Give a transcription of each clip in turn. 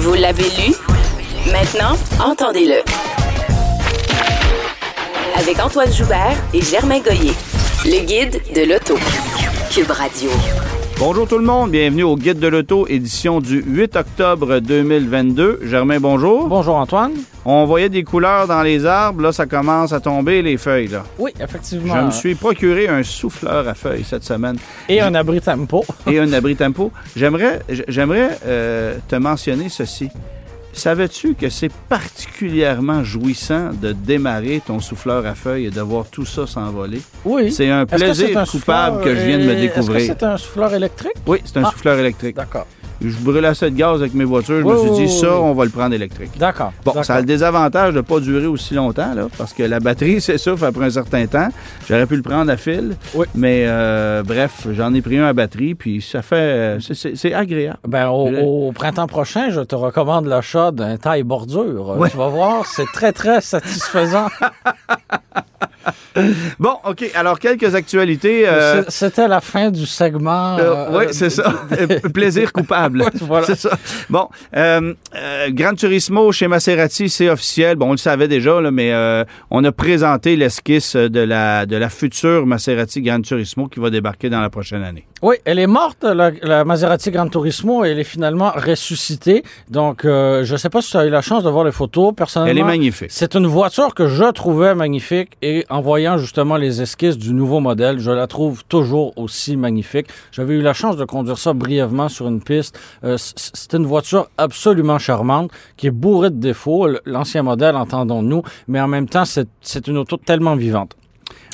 Vous l'avez lu? Maintenant, entendez-le. Avec Antoine Joubert et Germain Goyer. Le guide de l'auto. Cube Radio. Bonjour tout le monde, bienvenue au Guide de l'auto, édition du 8 octobre 2022. Germain, bonjour. Bonjour Antoine. On voyait des couleurs dans les arbres, là ça commence à tomber les feuilles. Là. Oui, effectivement. Je me suis procuré un souffleur à feuilles cette semaine. Et un abri tempo. Et un abri tempo. J'aimerais, j'aimerais euh, te mentionner ceci. Savais-tu que c'est particulièrement jouissant de démarrer ton souffleur à feuilles et de voir tout ça s'envoler? Oui. C'est un que plaisir un coupable que je viens de me découvrir. Est-ce que c'est un souffleur électrique? Oui, c'est un Ah. souffleur électrique. D'accord. Je brûle assez de gaz avec mes voitures. Je me suis dit, oui, ça, oui. on va le prendre électrique. D'accord. Bon, ça a le désavantage de ne pas durer aussi longtemps, là, parce que la batterie s'essouffle après un certain temps. J'aurais pu le prendre à fil, Oui. mais euh, bref, j'en ai pris un à batterie, puis ça fait... euh, c'est- agréable. Ben, au, au printemps prochain, je te recommande l'achat d'un taille bordure. Ouais. Tu vas voir, c'est très, très satisfaisant. Bon, OK, alors quelques actualités. euh, C'était la fin du segment. euh, euh, oui, c'est ça. Euh, Plaisir coupable. Voilà. C'est ça. Bon, Gran Turismo chez Maserati, c'est officiel. Bon, on le savait déjà, là, mais on a présenté l'esquisse de la, de la future Maserati Gran Turismo qui va débarquer dans la prochaine année. Oui, elle est morte, la, la Maserati Gran Turismo, et elle est finalement ressuscitée. Donc, je ne sais pas si tu as eu la chance de voir les photos. Personnellement, Elle est magnifique. C'est une voiture que je trouvais magnifique et en voyant justement les esquisses du nouveau modèle, je la trouve toujours aussi magnifique. J'avais eu la chance de conduire ça brièvement sur une piste. Euh, c'est une voiture absolument charmante qui est bourrée de défauts. L'ancien modèle, entendons-nous, mais en même temps, c'est une auto tellement vivante.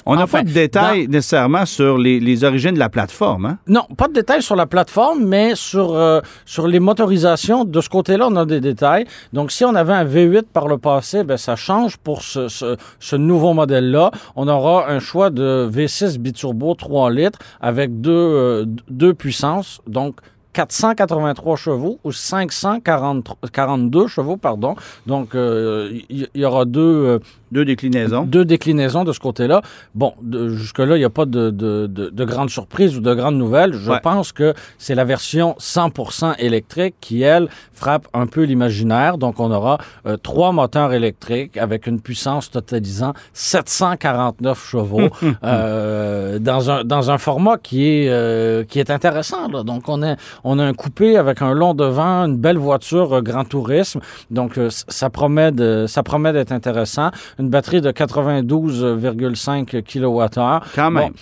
On n'a pas de détails nécessairement sur les, les origines de la plateforme. Hein? Non, pas de détails sur la plateforme, mais sur, euh, sur les motorisations. De ce côté-là, on a des détails. Donc, si on avait un V8 par le passé, ben, ça change pour ce, ce, ce nouveau modèle-là. On aura un choix de V6 biturbo 3 litres avec deux, euh, deux puissances. Donc, 483 chevaux ou 542 chevaux, pardon. Donc, euh, il y, y aura deux, euh, Deux déclinaisons. deux déclinaisons de ce côté-là. Bon, jusque-là, il n'y a pas de, de, de, de grandes surprises ou de grandes nouvelles. Je Ouais. pense que c'est la version 100% électrique qui, elle, frappe un peu l'imaginaire. Donc, on aura euh, trois moteurs électriques avec une puissance totalisant 749 chevaux euh, dans, un, dans un format qui est, euh, qui est intéressant. là. Donc, on a, on a un coupé avec un long devant, une belle voiture grand tourisme. Donc, c- ça promet de, ça promet d'être intéressant. Une batterie de 92,5 kWh. Quand même. Bon,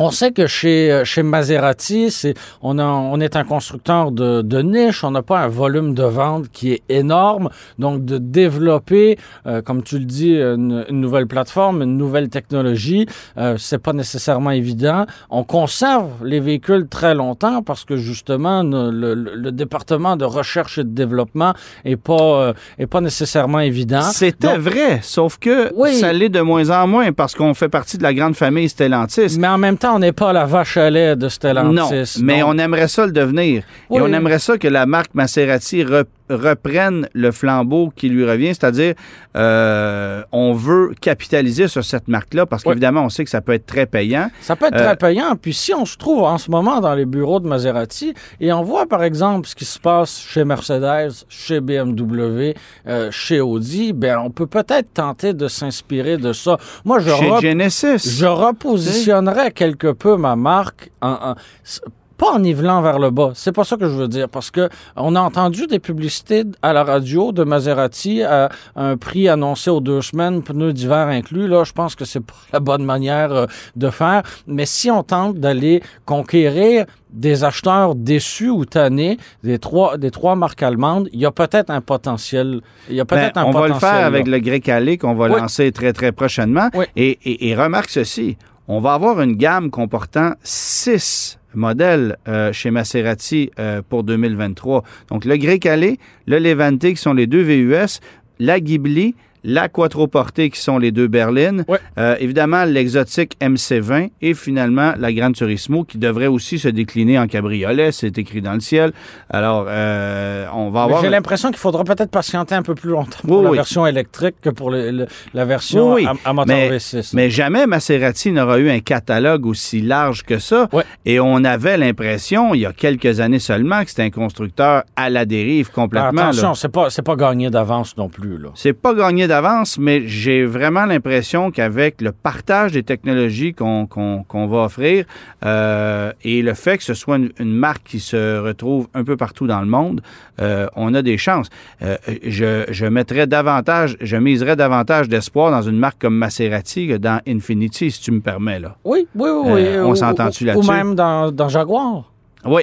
on sait que chez, euh, chez Maserati, c'est, on, a- on est un constructeur de, de niche, on n'a pas un volume de vente qui est énorme. Donc, de développer, euh, comme tu le dis, une, une nouvelle plateforme, une nouvelle technologie, euh, c'est pas nécessairement évident. On conserve les véhicules très longtemps parce que justement, le, le- le département de recherche et de développement est pas, euh, est pas nécessairement évident. C'était Donc, vrai, sauf que Oui. ça l'est de moins en moins parce qu'on fait partie de la grande famille Stellantis. Mais en même temps, on n'est pas la vache à lait de Stellantis. Non, mais on aimerait ça le devenir. Oui. Et on aimerait ça que la marque Maserati re- reprenne le flambeau qui lui revient, c'est-à-dire euh, on veut capitaliser sur cette marque-là parce Oui. qu'évidemment, on sait que ça peut être très payant. Ça peut être Euh, très payant. Puis si on se trouve en ce moment dans les bureaux de Maserati et on voit par exemple ce qui se passe chez Mercedes, chez BMW, euh, chez Audi, ben on peut peut-être tenter de s'inspirer de ça. Moi, je, Chez rep- Genesis. je repositionnerais quelque peu ma marque en, pas en nivelant vers le bas. C'est pas ça que je veux dire. Parce que on a entendu des publicités à la radio de Maserati à un prix annoncé aux deux semaines, pneus d'hiver inclus. Là, je pense que c'est pas la bonne manière euh, de faire. Mais si on tente d'aller conquérir des acheteurs déçus ou tannés des trois, des trois marques allemandes, il y a peut-être un potentiel. Il y a Ben, peut-être un on va le faire là. avec le grec qu'on va Oui. lancer très, très prochainement. Oui. Et, et- et remarque ceci. On va avoir une gamme comportant six modèles euh, chez Maserati euh, pour 2023. Donc, le Grey Calais, le Levante, qui sont les deux VUS, la Ghibli, la Quattroporte, qui sont les deux berlines, Ouais. euh, évidemment l'exotique MC20 et finalement la Grande Turismo qui devrait aussi se décliner en cabriolet, c'est écrit dans le ciel. Alors, euh, on va avoir... J'ai l'impression qu'il faudra peut-être patienter un peu plus longtemps pour Oui, la oui. version électrique que pour le- le- la version Oui, à, à moteur mais, V6. mais jamais Maserati n'aura eu un catalogue aussi large que ça. Ouais. Et on avait l'impression, il y a quelques années seulement, que c'était un constructeur à la dérive complètement. attention, c'est pas c'est pas gagné d'avance non plus là. C'est pas gagné d'avance, mais j'ai vraiment l'impression qu'avec le partage des technologies qu'on va offrir euh, et le fait que ce soit une, une marque qui se retrouve un peu partout dans le monde, euh, on a des chances. Euh, je, je mettrais davantage, je miserais davantage d'espoir dans une marque comme Maserati que dans Infinity, si tu me permets. Là. Oui, oui, oui. oui. On s'entend-tu là-dessus? Ou même dans, dans Jaguar. Oui.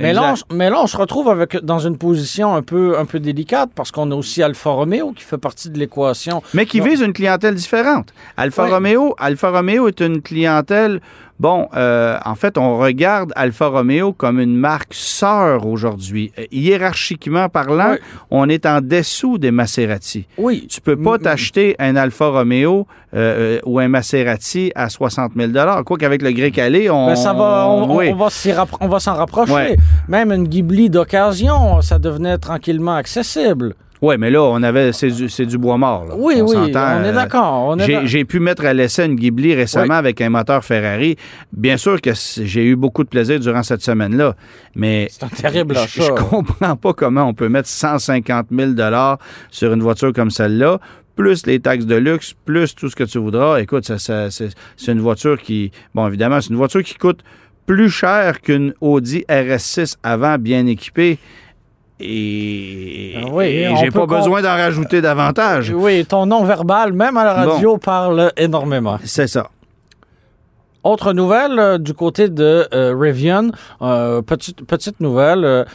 Mais là, on, mais là, on se retrouve avec, dans une position un peu, un peu délicate parce qu'on a aussi Alfa Romeo qui fait partie de l'équation. Mais qui vise une clientèle différente. Alfa Oui. Romeo, Alfa Romeo est une clientèle. Bon, euh, en fait, on regarde Alfa Romeo comme une marque sœur aujourd'hui. Euh, Hiérarchiquement parlant, Oui. on est en dessous des Maserati. Oui. Tu peux pas t'acheter un Alfa Romeo euh, euh, ou un Maserati à 60 000 Quoi qu'avec le Grey Calais, on, Ben, ça va, on, on- oui. on va rappro- s'en rapprocher. Ouais. Même une Ghibli d'occasion, ça devenait tranquillement accessible. Ouais, mais là, on avait c'est du, c'est du bois mort. là. Oui, On oui, on est euh, d'accord. on est J'ai pu mettre à l'essai une Ghibli récemment Oui. avec un moteur Ferrari. Bien sûr que j'ai eu beaucoup de plaisir durant cette semaine-là, mais C'est un terrible je comprends pas comment on peut mettre 150 000 sur une voiture comme celle-là, plus les taxes de luxe, plus tout ce que tu voudras. Écoute, ça, ça- c'est c'est une voiture qui, bon, évidemment, c'est une voiture qui coûte plus cher qu'une Audi RS6 avant bien équipée. Et, Ah oui, et j'ai pas besoin d'en rajouter davantage. Oui, ton nom verbal, même à la radio, parle énormément. C'est ça. Autre nouvelle euh, du côté de euh, Rivian, euh, petite, petite nouvelle,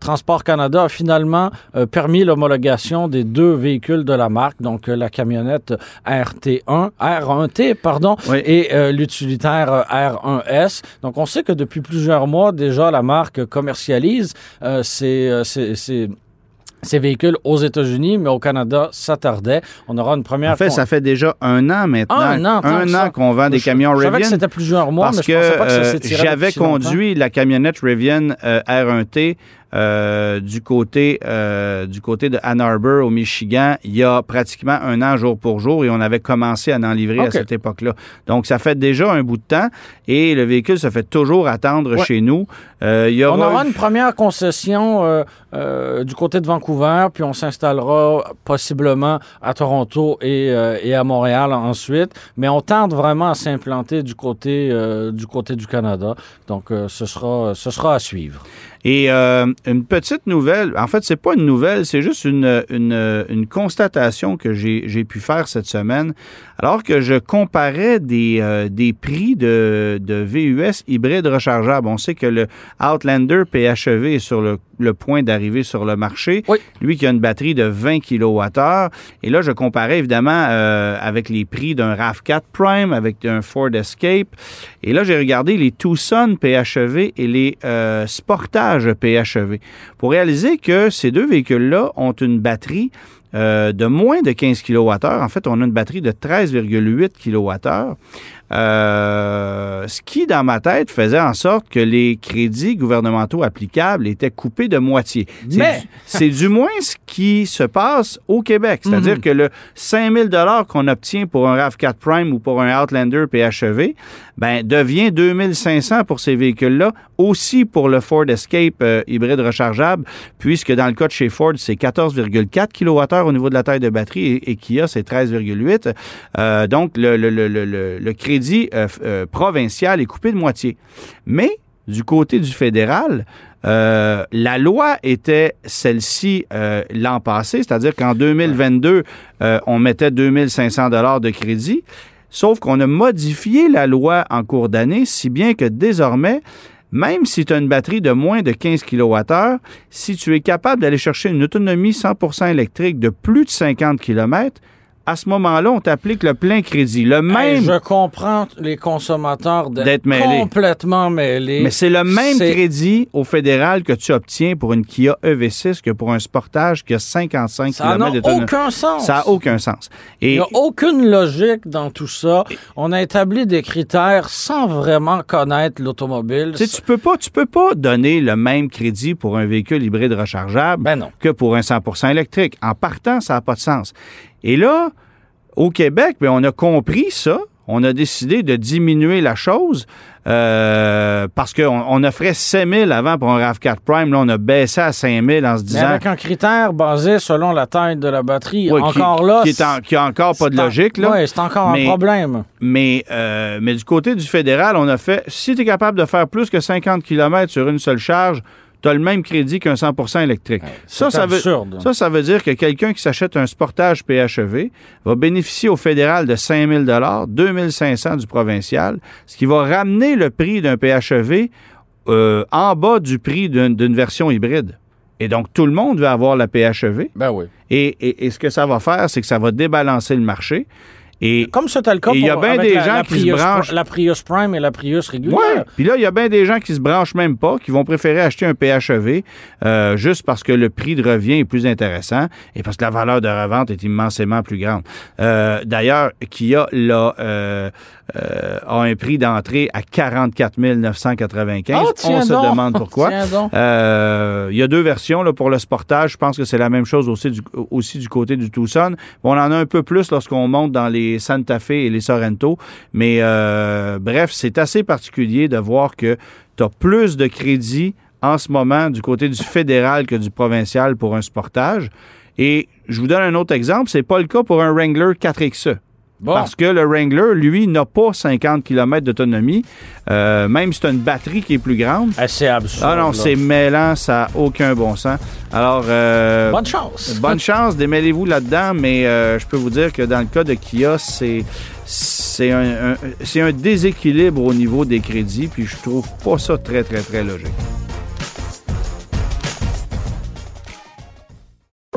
Transport Canada a finalement permis l'homologation des deux véhicules de la marque, donc la camionnette RT1, R1T, pardon, Oui. et l'utilitaire euh, R1S. Donc on sait que depuis plusieurs mois déjà, la marque commercialise ces, ces- véhicules aux États-Unis, mais au Canada, ça tardait. On aura une première... En fait, ça fait déjà un an maintenant. Un an, Un an qu'on vend des Je- camions Je savais que Rivian. c'était plusieurs mois, Parce mais que je pensais pas que ça euh, j'avais longtemps. conduit la camionnette Rivian euh, R1T euh, du côté euh, du côté de Ann Arbor au Michigan il y a pratiquement un an jour pour jour et on avait commencé à en livrer à cette époque-là. Donc ça fait déjà un bout de temps et le véhicule se fait toujours attendre Ouais. chez nous. Euh, il y On aura une première concession du côté de Vancouver, puis on s'installera possiblement à Toronto et, euh, et à Montréal ensuite. Mais on tente vraiment à s'implanter du côté euh, du côté du Canada. Donc euh, ce sera ce sera à suivre. Et euh, une petite nouvelle, en fait, c'est pas une nouvelle, c'est juste une, une, une constatation que j'ai j'ai pu faire cette semaine. Alors que je comparais des, euh, des prix de, de VUS hybrides rechargeables. On sait que le Outlander PHEV est sur le, le point d'arriver sur le marché. Oui. Lui qui a une batterie de 20 kWh. Et là, je comparais évidemment euh, avec les prix d'un RAV4 Prime, avec un Ford Escape. Et là, j'ai regardé les Tucson PHEV et les euh, Sportage PHEV pour réaliser que ces deux véhicules-là ont une batterie euh, de moins de 15 kWh. En fait, on a une batterie de 13,8 kWh. Euh, ce qui, dans ma tête, faisait en sorte que les crédits gouvernementaux applicables étaient coupés de moitié. Mais- C'est du moins ce qui se passe au Québec. C'est-à-dire Mhm. que le 5000 dollars qu'on obtient pour un RAV4 Prime ou pour un Outlander PHEV, ben, devient 2500 pour ces véhicules-là, aussi pour le Ford Escape euh, hybride rechargeable, puisque dans le cas de chez Ford, c'est 14,4 kWh au niveau de la taille de batterie et, et Kia, c'est 13,8. Euh, donc, le, le- le- le- le- le crédit euh, euh, provincial est coupé de moitié. Mais, du côté du fédéral, euh, la loi était celle-ci euh, l'an passé, c'est-à-dire qu'en 2022, euh, on mettait 2500 dollars de crédit, sauf qu'on a modifié la loi en cours d'année, si bien que désormais, même si tu as une batterie de moins de 15 kWh, si tu es capable d'aller chercher une autonomie 100% électrique de plus de 50 km, à ce moment-là, on t'applique le plein crédit. Le Hey, même, je comprends les consommateurs D'être mêlés. complètement mêlés. mais c'est le même crédit au fédéral que tu obtiens pour une Kia EV6 que pour un Sportage qui a 55 Ça n'a km d'autonomie. aucun sens. Ça n'a aucun sens. Il n'y a aucune logique dans tout ça. On a établi des critères sans vraiment connaître l'automobile. tu sais, tu peux pas, tu peux pas donner le même crédit pour un véhicule hybride rechargeable Ben non. que pour un 100% électrique. En partant, ça n'a pas de sens. Et là, au Québec, ben, on a compris ça. On a décidé de diminuer la chose euh, parce qu'on on offrait 7 000 avant pour un RAV4 Prime. Là, on a baissé à 5 000 en se Mais disant avec un critère basé selon la taille de la batterie. Ouais, qui- encore là. qui, est en- qui a encore pas de en- logique. Là. Ouais, c'est encore Mais- un problème. Mais, euh, mais du côté du fédéral, on a fait, si tu es capable de faire plus que 50 km sur une seule charge, tu as le même crédit qu'un 100% électrique. ça, c'est ça veut, absurde. ça, ça veut dire que quelqu'un qui s'achète un Sportage PHEV va bénéficier au fédéral de 5 000 2 500 du provincial, ce qui va ramener le prix d'un PHEV euh, en bas du prix d'une d'une version hybride. Et donc, tout le monde va avoir la PHEV. Ben oui. Et, et- et ce que ça va faire, c'est que ça va débalancer le marché. Et Comme c'était le cas il y a bien des la, gens la qui se Prius, branchent- La Prius Prime et la Prius régulière. Puis là, il y a bien des gens qui se branchent même pas, qui vont préférer acheter un PHEV euh, juste parce que le prix de revient est plus intéressant et parce que la valeur de revente est immensément plus grande. Euh, D'ailleurs, Kia là, euh, a un prix d'entrée à 44 995. Ah, On se donc. demande pourquoi. Il y a deux versions là, pour le sportage. Je pense que c'est la même chose aussi du, aussi du côté du Tucson. On en a un peu plus lorsqu'on monte dans les Santa Fe et les Sorrento. Mais euh, bref, c'est assez particulier de voir que tu as plus de crédit en ce moment du côté du fédéral que du provincial pour un sportage. Et je vous donne un autre exemple. C'est pas le cas pour un Wrangler 4XE. Bon. Parce que le Wrangler, lui, n'a pas 50 km d'autonomie, euh, même si tu as une batterie qui est plus grande. Eh, c'est absurde. Ah non, c'est mêlant, ça n'a aucun bon sens. Alors, euh, Bonne chance. bonne chance, démêlez-vous là-dedans, mais euh, je peux vous dire que dans le cas de Kia, c'est c'est un, un- c'est un déséquilibre au niveau des crédits, puis je trouve pas ça très, très, très logique.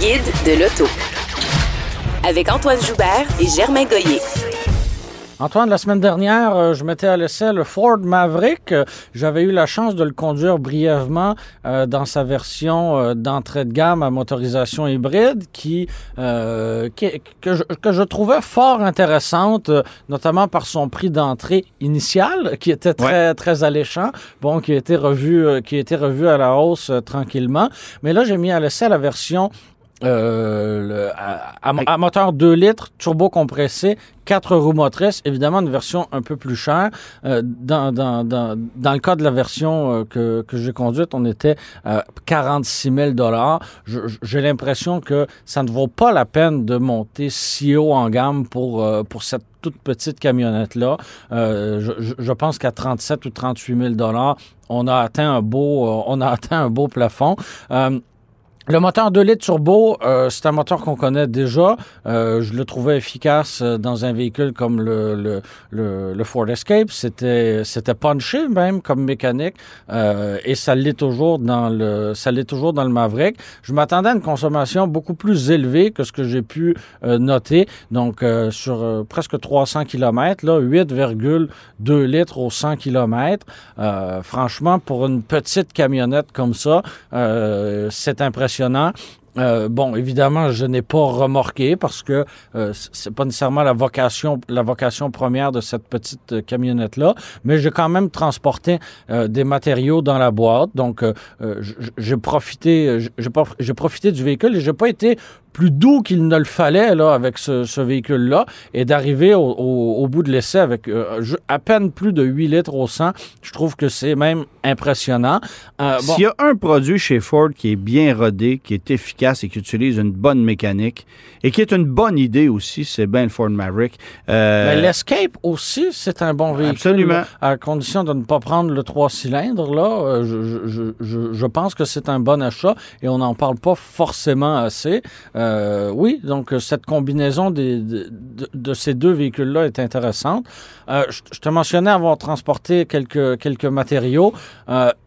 Guide de l'auto. Avec Antoine Joubert et Germain Goyer. Antoine, la semaine dernière, euh, je mettais à l'essai le Ford Maverick. Euh, J'avais eu la chance de le conduire brièvement euh, dans sa version euh, d'entrée de gamme à motorisation hybride qui, euh, qui- que, je, que je trouvais fort intéressante, euh, notamment par son prix d'entrée initial qui était très, très alléchant, bon, qui a été revu, euh, qui a été revu à la hausse euh, tranquillement. Mais là, j'ai mis à l'essai la version euh, le- à, à- à moteur 2 litres, turbo compressé, 4 roues motrices, évidemment une version un peu plus chère. Euh, dans, dans, dans, dans le cas de la version euh, que, que j'ai conduite, on était à 46 000 Je- je- J'ai l'impression que ça ne vaut pas la peine de monter si haut en gamme pour, euh, pour cette toute petite camionnette-là. Euh, je, je- pense qu'à 37 ou 38 000 on a atteint un beau, on a atteint un beau plafond. Le moteur 2 litres turbo, euh, c'est un moteur qu'on connaît déjà. Euh, je le trouvais efficace euh, dans un véhicule comme le, le, le, le Ford Escape. C'était, c'était punché même comme mécanique euh, et ça l'est toujours dans le, ça l'est toujours dans le Maverick. Je m'attendais à une consommation beaucoup plus élevée que ce que j'ai pu euh, noter. Donc euh, sur presque 300 km, là 8,2 litres au 100 km. Franchement, pour une petite camionnette comme ça, c'est impressionnant. Euh, bon, évidemment, je n'ai pas remorqué parce que euh, c'est pas nécessairement la vocation, la vocation première de cette petite camionnette là, mais j'ai quand même transporté euh, des matériaux dans la boîte. Donc, euh, j'ai profité, j'ai profité du véhicule et j'ai pas été plus doux qu'il ne le fallait là, avec ce, ce véhicule-là et d'arriver au, au- au bout de l'essai avec euh, à peine plus de 8 litres au 100. Je trouve que c'est même impressionnant. Euh, bon, S'il y a un produit chez Ford qui est bien rodé, qui est efficace et qui utilise une bonne mécanique et qui est une bonne idée aussi, c'est bien le Ford Maverick. Euh, mais l'Escape aussi, c'est un bon véhicule. Absolument. à condition de ne pas prendre le 3 cylindres. Là, je, je- je- je- je pense que c'est un bon achat et on n'en parle pas forcément assez. Euh, oui, donc euh, cette combinaison de, ces deux véhicules-là est intéressante. Euh, je, te mentionnais avoir transporté quelques, quelques matériaux.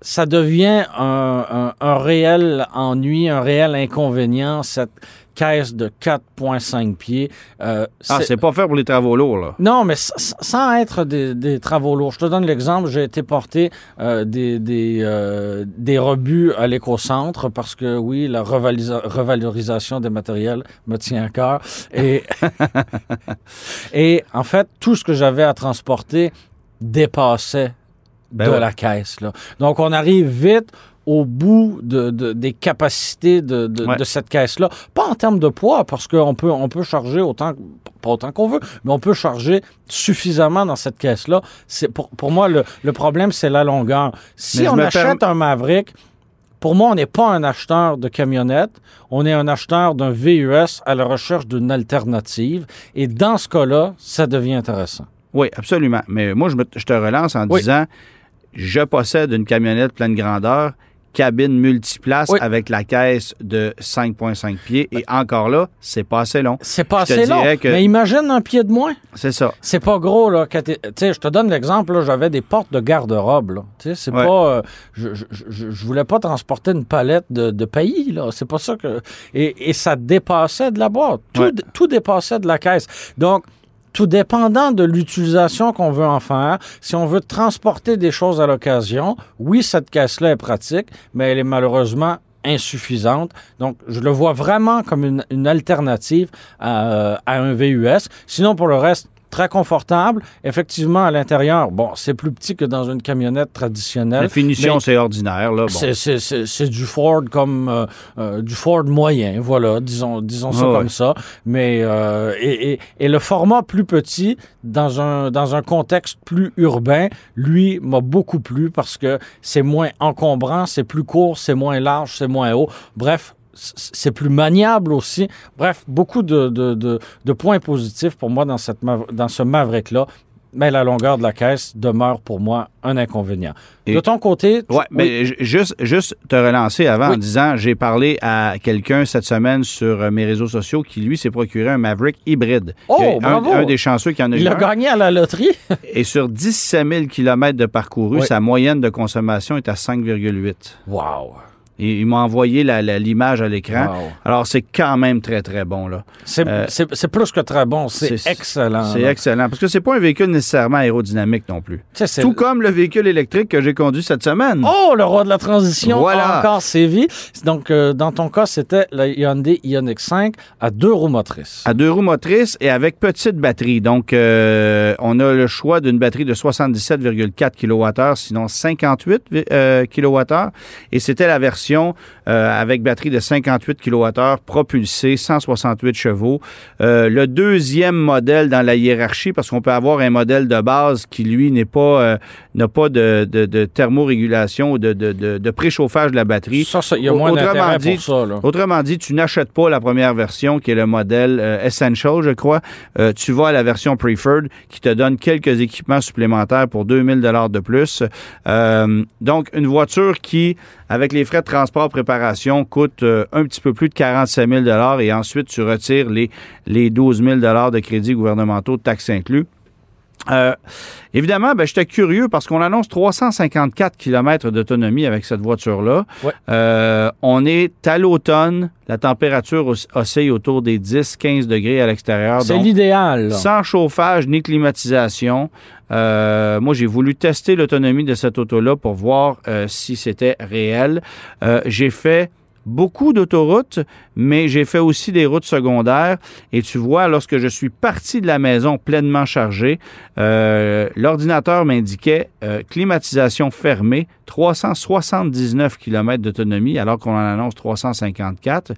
Ça devient un réel ennui, un réel inconvénient, cette caisse de 4,5 pieds. Euh, ah, c'est pas fait pour les travaux lourds, là. non, mais sans être des, des travaux lourds. Je te donne l'exemple. J'ai été porter euh, des, des, euh, des rebuts à l'éco-centre parce que, oui, la revalisa- revalorisation des matériels me tient à cœur. Et, et en fait, tout ce que j'avais à transporter dépassait Ben de ouais. la caisse. Là. Donc, on arrive vite au bout de, de- des capacités de, de- Ouais. de cette caisse-là. Pas en termes de poids, parce qu'on peut, on peut charger autant, pas autant qu'on veut, mais on peut charger suffisamment dans cette caisse-là. C'est pour, pour moi, le, le problème, c'est la longueur. Si on achète un Maverick, pour moi, on n'est pas un acheteur de camionnette, on est un acheteur d'un VUS à la recherche d'une alternative. Et dans ce cas-là, ça devient intéressant. Oui, absolument. Mais moi, je, me- je te relance en Oui. disant je possède une camionnette pleine grandeur, cabine multiplace Oui. avec la caisse de 5,5 pieds. Et encore là, c'est pas assez long. C'est pas Je assez long. que- Mais imagine un pied de moins. C'est ça. C'est pas gros, là. Tu sais, je te donne l'exemple, là, j'avais des portes de garde-robe, là. Tu sais, c'est Ouais. pas... euh, je, je, je, je voulais pas transporter une palette de, de pays, là. C'est pas ça que... Et, et ça dépassait de la boîte. Tout, Ouais. tout dépassait de la caisse. Donc, tout dépendant de l'utilisation qu'on veut en faire, si on veut transporter des choses à l'occasion, oui, cette caisse-là est pratique, mais elle est malheureusement insuffisante. Donc, je le vois vraiment comme une, une alternative à, à un VUS. Sinon, pour le reste, très confortable. Effectivement, à l'intérieur, bon, c'est plus petit que dans une camionnette traditionnelle. La finition, c'est ordinaire. Là. Bon. c'est, du Ford comme euh, euh, du Ford moyen, voilà, disons, disons ça Ah ouais. comme ça. Mais euh, et, et- et le format plus petit dans un dans un contexte plus urbain, lui m'a beaucoup plu parce que c'est moins encombrant, c'est plus court, c'est moins large, c'est moins haut. Bref. C'est plus maniable aussi. Bref, beaucoup de, de, de, de points positifs pour moi dans, cette, dans ce Maverick-là. Mais la longueur de la caisse demeure pour moi un inconvénient. Et- de ton côté, tu- Oui, mais ju- juste, juste te relancer avant Oui. en disant j'ai parlé à quelqu'un cette semaine sur euh, mes réseaux sociaux qui, lui, s'est procuré un Maverick hybride. Oh, un- bravo! Un, des chanceux qui en a Il a gagné à la loterie. Et sur 17 000 km de parcouru, Oui. sa moyenne de consommation est à 5,8. Wow. Il m'a envoyé l'image à l'écran. Wow. Alors, c'est quand même très, très bon. là. C'est Euh, plus que très bon. C'est excellent. C'est excellent. Parce que c'est pas un véhicule nécessairement aérodynamique non plus. Tout comme le véhicule électrique que j'ai conduit cette semaine. Oh, le roi de la transition Voilà. a encore sévi. Donc, euh, dans ton cas, c'était la Hyundai Ioniq 5 à deux roues motrices. À deux roues motrices et avec petite batterie. Donc, euh, on a le choix d'une batterie de 77,4 kWh, sinon 58 euh, kWh. Et c'était la version euh, avec batterie de 58 kWh propulsée, 168 chevaux. Euh, le deuxième modèle dans la hiérarchie, parce qu'on peut avoir un modèle de base qui, lui, n'est pas, euh, n'a pas de, de- de thermorégulation ou de, de- de- de préchauffage de la batterie. Ça, ça, il y a moins autrement dit, pour ça. Là. Autrement dit, tu n'achètes pas la première version qui est le modèle euh, Essential, je crois. Euh, tu vas à la version Preferred qui te donne quelques équipements supplémentaires pour 2000 dollars de plus. Euh, donc, une voiture qui, avec les frais de transport préparation, coûte euh, un petit peu plus de 47 000 dollars et ensuite tu retires les, les 12 000 dollars de crédits gouvernementaux, taxes inclus. Euh, évidemment, ben, j'étais curieux parce qu'on annonce 354 km d'autonomie avec cette voiture-là. Ouais. Euh, on est à l'automne. La température os- oscille autour des 10-15 degrés à l'extérieur. C'est l'idéal. Sans chauffage ni climatisation. Euh, moi, j'ai voulu tester l'autonomie de cette auto-là pour voir euh, si c'était réel. Euh, j'ai fait beaucoup d'autoroutes, mais j'ai fait aussi des routes secondaires. Et tu vois, lorsque je suis parti de la maison pleinement chargé, euh, l'ordinateur m'indiquait euh, climatisation fermée, 379 km d'autonomie, alors qu'on en annonce 354.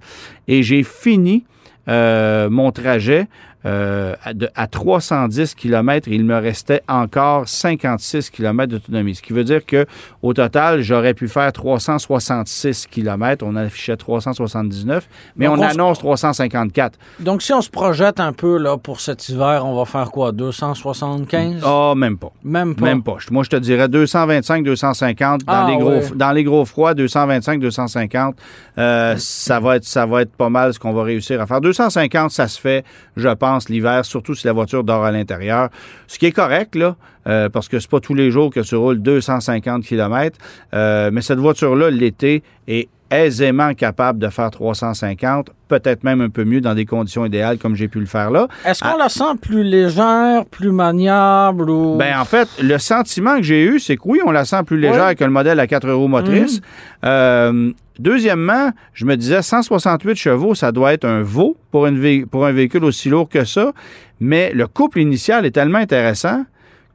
Et j'ai fini euh, mon trajet euh, à, de- à 310 km, il me restait encore 56 km d'autonomie. Ce qui veut dire que au total, j'aurais pu faire 366 km. On affichait 379, mais Donc, on annonce 354. Donc, si on se projette un peu là, pour cet hiver, on va faire quoi? 275? Ah, même pas. Même pas. Même pas. Moi, je te dirais 225, 250. Dans, Ah, les, gros, dans les gros froids, 225, 250. euh, ça, va être, ça va être pas mal ce qu'on va réussir à faire. 250, ça se fait, je pense, l'hiver, surtout si la voiture dort à l'intérieur. Ce qui est correct, là, euh, parce que c'est pas tous les jours que tu roules 250 km. euh, mais cette voiture-là, l'été, est aisément capable de faire 350, peut-être même un peu mieux dans des conditions idéales comme j'ai pu le faire là. Est-ce qu'on la sent plus légère, plus maniable ou... Ben, en fait, le sentiment que j'ai eu, c'est que oui, on la sent plus légère Ouais. que le modèle à 4 roues motrices. Euh, deuxièmement, je me disais 168 chevaux, ça doit être un veau pour, une vé- pour un véhicule aussi lourd que ça. Mais le couple initial est tellement intéressant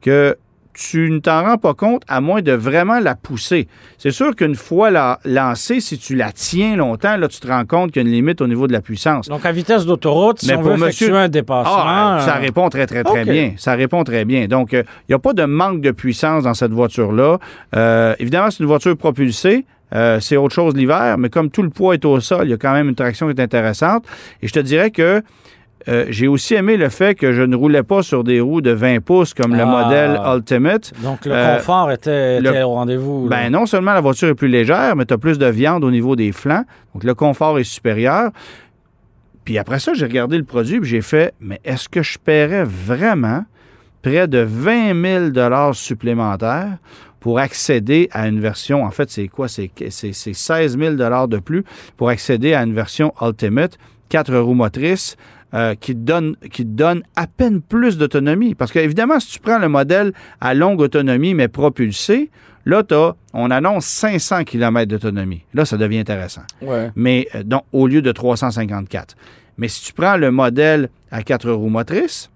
que tu ne t'en rends pas compte à moins de vraiment la pousser. C'est sûr qu'une fois la- lancée, si tu la tiens longtemps, là, tu te rends compte qu'il y a une limite au niveau de la puissance. Donc, à vitesse d'autoroute, si Mais on pour veut monsieur- un dépassement... Ah, ça euh, répond très, très, très bien. Ça répond très bien. Donc, il n'y a pas de manque de puissance dans cette voiture-là. Euh, évidemment, c'est une voiture propulsée. Euh, c'est autre chose l'hiver, mais comme tout le poids est au sol, il y a quand même une traction qui est intéressante. Et je te dirais que euh, j'ai aussi aimé le fait que je ne roulais pas sur des roues de 20 pouces comme le Ah. modèle Ultimate. Donc, le Euh, confort était, le- au rendez-vous. Ben non seulement la voiture est plus légère, mais tu as plus de viande au niveau des flancs. Donc le confort est supérieur. Puis après ça, j'ai regardé le produit et j'ai fait, mais est-ce que je paierais vraiment près de 20 000 supplémentaires pour accéder à une version, en fait, c'est quoi? C'est c'est- c'est 16 000 de plus pour accéder à une version Ultimate, 4 roues motrices, euh, qui, te donne, qui donne à peine plus d'autonomie. Parce qu'évidemment, si tu prends le modèle à longue autonomie, mais propulsé, là, t'as- on annonce 500 km d'autonomie. Là, ça devient intéressant. Ouais. Mais euh, donc, au lieu de 354. Mais si tu prends le modèle à 4 roues motrices,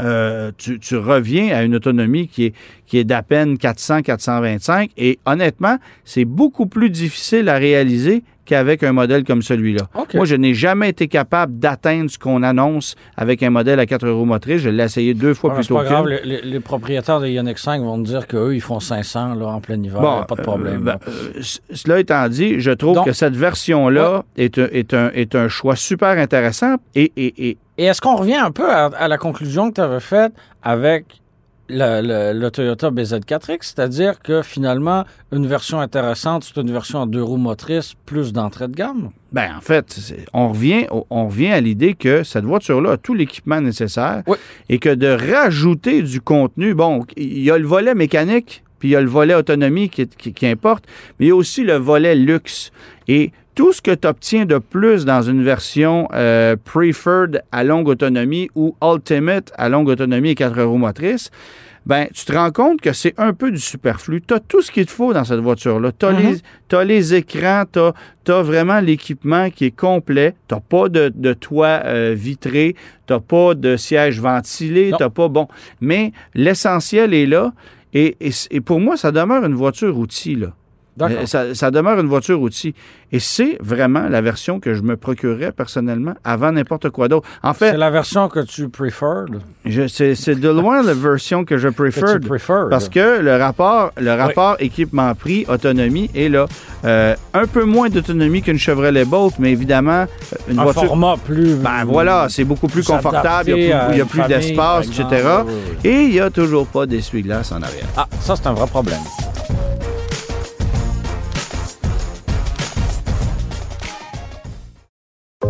euh, tu, tu reviens à une autonomie qui est, qui est d'à peine 400-425. Et honnêtement, c'est beaucoup plus difficile à réaliser qu'avec un modèle comme celui-là. OK. Moi, je n'ai jamais été capable d'atteindre ce qu'on annonce avec un modèle à 4 roues motrices. Je l'ai essayé deux fois Ouais, plus c'est tôt pas que grave, les, les- propriétaires de Ioniq 5 vont te dire qu'eux, ils font 500 là, en plein hiver, Bon, pas de problème. euh, ben, euh, cela étant dit, je trouve Donc- que cette version-là est, un, est, un, est un choix super intéressant et, et, et Et est-ce qu'on revient un peu à, à la conclusion que tu avais faite avec le, le- le Toyota BZ4X, c'est-à-dire que finalement, une version intéressante, c'est une version à deux roues motrices plus d'entrée de gamme? Ben, en fait, on revient, on revient à l'idée que cette voiture-là a tout l'équipement nécessaire Oui. et que de rajouter du contenu, bon, il y a le volet mécanique, puis il y a le volet autonomie qui, qui- qui importe, mais il y a aussi le volet luxe. Et tout ce que tu obtiens de plus dans une version euh, Preferred à longue autonomie ou Ultimate à longue autonomie et 4 roues motrices, ben, tu te rends compte que c'est un peu du superflu. Tu as tout ce qu'il te faut dans cette voiture-là. Tu as, Mhm. les, les écrans, tu as, vraiment l'équipement qui est complet. Tu pas de, de toit euh, vitré, tu pas de siège ventilé, tu pas... Bon, mais l'essentiel est là. Et, et, et pour moi, ça demeure une voiture outil, là. Euh, Ça, ça demeure une voiture outil. Et c'est vraiment la version que je me procurerais personnellement avant n'importe quoi d'autre. En C'est fait, la version que tu je- c'est c'est de loin la version que je préfère. Parce que le rapport, le rapport équipement-prix, autonomie est là. Euh, un peu moins d'autonomie qu'une Chevrolet Bolt, mais évidemment, une un voiture. format plus... Ben voilà, c'est beaucoup plus confortable, il y a plus, il y a plus d'espace, etc. Et il n'y a toujours pas d'essuie-glace en arrière. Ah, ça, c'est un vrai problème.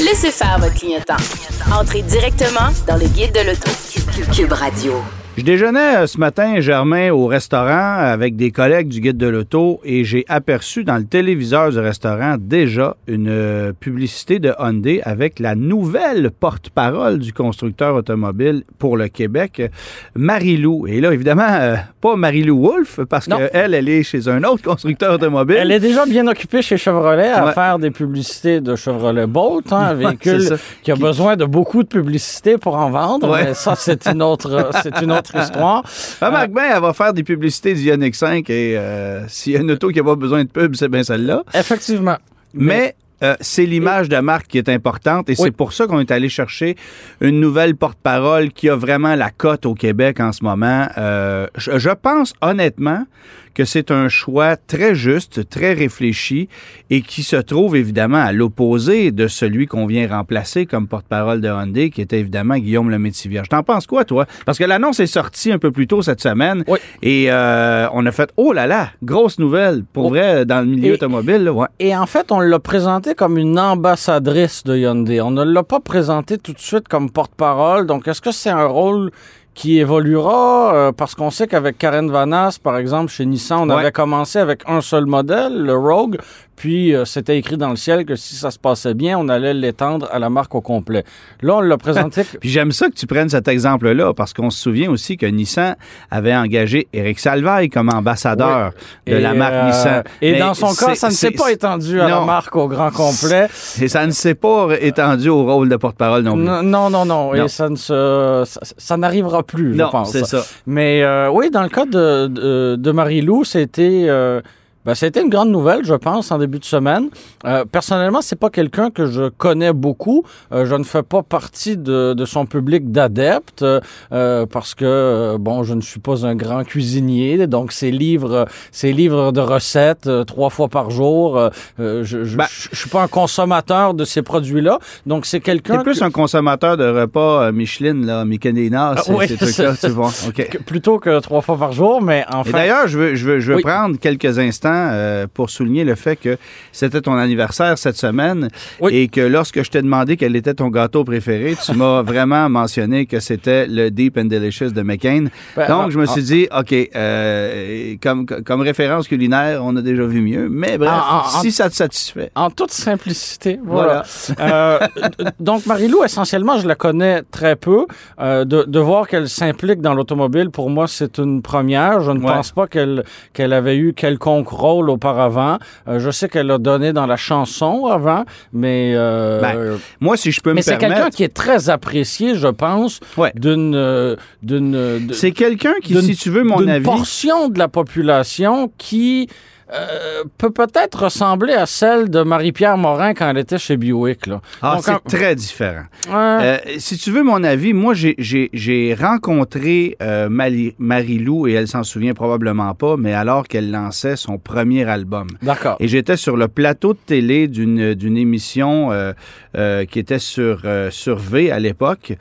Laissez faire votre clignotant. Entrez directement dans le guide de l'auto. Cube Radio. Je déjeunais euh, ce matin, Germain, au restaurant avec des collègues du guide de l'auto et j'ai aperçu dans le téléviseur du restaurant déjà une euh, publicité de Hyundai avec la nouvelle porte-parole du constructeur automobile pour le Québec, Marie-Lou. Et là, évidemment, euh, pas Marie-Lou Wolfe, parce qu'elle, elle est chez un autre constructeur automobile. Elle est déjà bien occupée chez Chevrolet à Ouais. faire des publicités de Chevrolet Bolt, hein, un véhicule qui a besoin de beaucoup de publicité pour en vendre. Ouais. Mais ça, c'est une autre, c'est une autre histoire. Remarque bien, elle va faire des publicités du Ioniq 5 et euh, s'il y a une auto qui n'a pas besoin de pub, c'est bien celle-là. Effectivement. Mais euh, c'est l'image de marque qui est importante et Oui. c'est pour ça qu'on est allé chercher une nouvelle porte-parole qui a vraiment la cote au Québec en ce moment. Euh, je, je pense honnêtement que c'est un choix très juste, très réfléchi et qui se trouve évidemment à l'opposé de celui qu'on vient remplacer comme porte-parole de Hyundai, qui était évidemment Guillaume Lemaitre-Vierge. T'en penses quoi, toi? Parce que l'annonce est sortie un peu plus tôt cette semaine Oui. et euh, on a fait « Oh là là! Grosse nouvelle! » Pour Oh. vrai, dans le milieu Et- automobile, là, ouais. Et en fait, on l'a présenté comme une ambassadrice de Hyundai. On ne l'a pas présenté tout de suite comme porte-parole. Donc, est-ce que c'est un rôle qui évoluera? Euh, parce qu'on sait qu'avec Karen Vanas, par exemple, chez Nissan, on Ouais. avait commencé avec un seul modèle, le Rogue. Puis, euh, c'était écrit dans le ciel que si ça se passait bien, on allait l'étendre à la marque au complet. Là, on l'a présenté... Puis j'aime ça que tu prennes cet exemple-là parce qu'on se souvient aussi que Nissan avait engagé Eric Salvaille comme ambassadeur de Et, la marque euh, Nissan. Et Mais dans son cas, ça ne s'est pas étendu à la marque au grand complet. Et ça ne s'est pas étendu au rôle de porte-parole non plus. Non, non, non. Et ça ne se, ça, ça n'arrivera plus, je Non, pense. c'est ça. Mais euh, oui, dans le cas de, de, de Marie-Lou, c'était ben, c'était une grande nouvelle, je pense, en début de semaine. Euh, personnellement, c'est pas quelqu'un que je connais beaucoup. Euh, je ne fais pas partie de, de son public d'adeptes euh, parce que euh, bon, je ne suis pas un grand cuisinier. Donc, ces livres, ces livres de recettes euh, trois fois par jour, euh, je, je, Ben- je, je suis pas un consommateur de ces produits-là. Donc, c'est quelqu'un T'es plus que- un consommateur de repas euh, Michelin, là, Michelina, Ah, oui, ces trucs-là, tu vois. OK. que- plutôt que trois fois par jour, mais en Et fait. d'ailleurs, je veux, je veux, je veux Oui. prendre quelques instants euh, pour souligner le fait que c'était ton anniversaire cette semaine Oui. et que lorsque je t'ai demandé quel était ton gâteau préféré, tu m'as vraiment mentionné que c'était le Deep and Delicious de McCain. Ben, Donc, ah, je me ah. suis dit, OK, euh, comme, comme référence culinaire, on a déjà vu mieux. Mais bref, Ah, ah, si ça te satisfait. En toute simplicité. Voilà. Euh, donc, Marie-Lou, essentiellement, je la connais très peu. Euh, de, de voir qu'elle s'implique dans l'automobile, pour moi, c'est une première. Je ne Ouais. pense pas qu'elle qu'elle avait eu quelconque rôle auparavant. Euh, je sais qu'elle a donné dans la chanson avant, mais... euh, Ben, Moi, si je peux mais me c'est quelqu'un permettre... qui est très apprécié, je pense, Ouais. d'une... euh, d'une C'est quelqu'un qui, si tu veux mon d'une avis... portion de la population qui euh, peut peut-être ressembler à celle de Marie-Pierre Morin quand elle était chez Buick. Là. Ah, Donc, c'est très différent. Euh, si tu veux mon avis, moi, j'ai- rencontré euh, Marie-Lou, et elle s'en souvient probablement pas, mais alors qu'elle lançait son premier album. D'accord. Et j'étais sur le plateau de télé d'une d'une émission qui était sur, sur V à l'époque,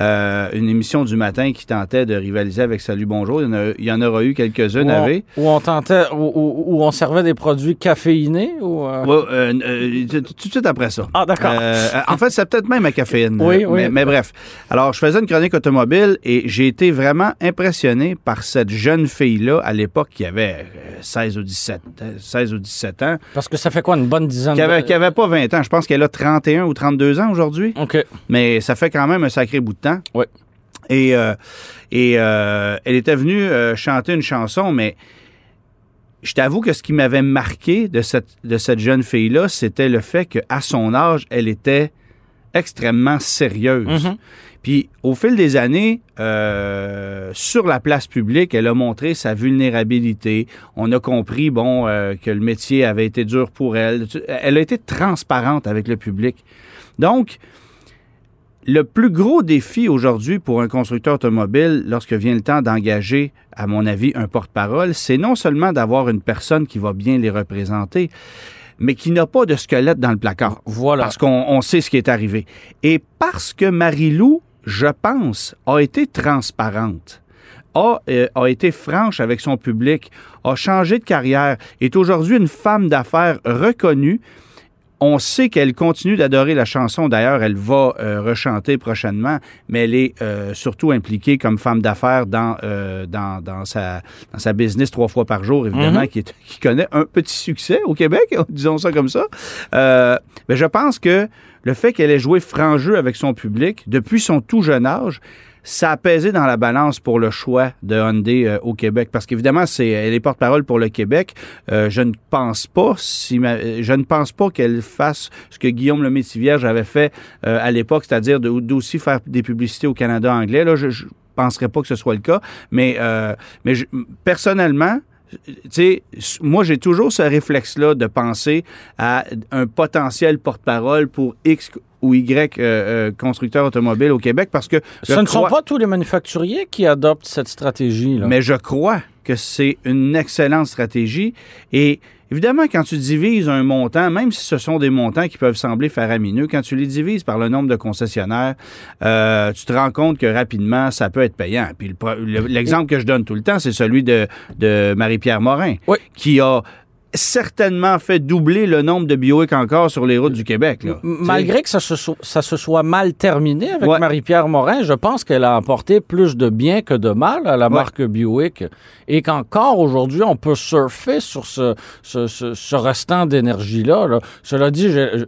une émission du matin qui tentait de rivaliser avec Salut Bonjour. Il y en, a- il y en aura eu quelques-unes, on, avait. où on tentait, où, où- où on servait des produits caféinés ou euh, Ouais, euh, euh, tout de suite après ça. Ah, d'accord. Euh, en fait, c'est peut-être même à caféine. Oui, oui. Mais, mais bref. Alors, je faisais une chronique automobile et j'ai été vraiment impressionné par cette jeune fille-là à l'époque qui avait euh, 16 ou 17, euh, 16 ou 17 ans, Parce que ça fait quoi, une bonne dizaine qui avait, de... qui avait pas 20 ans. Je pense qu'elle a 31 ou 32 ans aujourd'hui, OK. mais ça fait quand même un sacré bout de temps. Oui. Et, et elle était venue chanter une chanson, mais je t'avoue que ce qui m'avait marqué de cette, de cette jeune fille-là, c'était le fait qu'à son âge, elle était extrêmement sérieuse. Mhm. Puis au fil des années, euh, sur la place publique, elle a montré sa vulnérabilité. On a compris, bon, euh, que le métier avait été dur pour elle. Elle a été transparente avec le public. Donc, le plus gros défi aujourd'hui pour un constructeur automobile, lorsque vient le temps d'engager, à mon avis, un porte-parole, c'est non seulement d'avoir une personne qui va bien les représenter, mais qui n'a pas de squelette dans le placard. Voilà. Parce qu'on on sait ce qui est arrivé. Et parce que Marie-Lou, je pense, a été transparente, a, euh, a été franche avec son public, a changé de carrière, est aujourd'hui une femme d'affaires reconnue, On sait qu'elle continue d'adorer la chanson. D'ailleurs, elle va euh, rechanter prochainement, mais elle est euh, surtout impliquée comme femme d'affaires dans, euh, dans, dans, sa, dans sa business trois fois par jour, évidemment, Mhm. qui, est- qui connaît un petit succès au Québec, disons ça comme ça. Mais je pense que le fait qu'elle ait joué franc jeu avec son public depuis son tout jeune âge, ça a pesé dans la balance pour le choix de Hyundai euh, au Québec. Parce qu'évidemment, c'est, elle est porte-parole pour le Québec. Euh, je ne pense pas, si euh, je ne pense pas qu'elle fasse ce que Guillaume le Métivierge avait fait euh, à l'époque, c'est-à-dire d'aussi faire des publicités au Canada anglais. Là, je, je penserais pas que ce soit le cas. Mais, euh, mais je- personnellement, tu sais, s- moi, j'ai toujours ce réflexe-là de penser à un potentiel porte-parole pour X ou Y euh, euh, constructeur automobile au Québec parce que Ce ne sont pas tous les manufacturiers qui adoptent cette stratégie. Là. mais je crois que c'est une excellente stratégie. Et évidemment, quand tu divises un montant, même si ce sont des montants qui peuvent sembler faramineux, quand tu les divises par le nombre de concessionnaires, euh, tu te rends compte que rapidement, ça peut être payant. Puis le pro- le- l'exemple que je donne tout le temps, c'est celui de, de Marie-Pierre Morin, Oui. qui a certainement fait doubler le nombre de Bioic encore sur les routes du Québec. là. Malgré que ça se, so- ça se soit mal terminé avec Ouais. Marie-Pierre Morin, je pense qu'elle a apporté plus de bien que de mal à la marque Buick et qu'encore aujourd'hui, on peut surfer sur ce, ce, ce- ce restant d'énergie-là. là. Cela dit, je, je-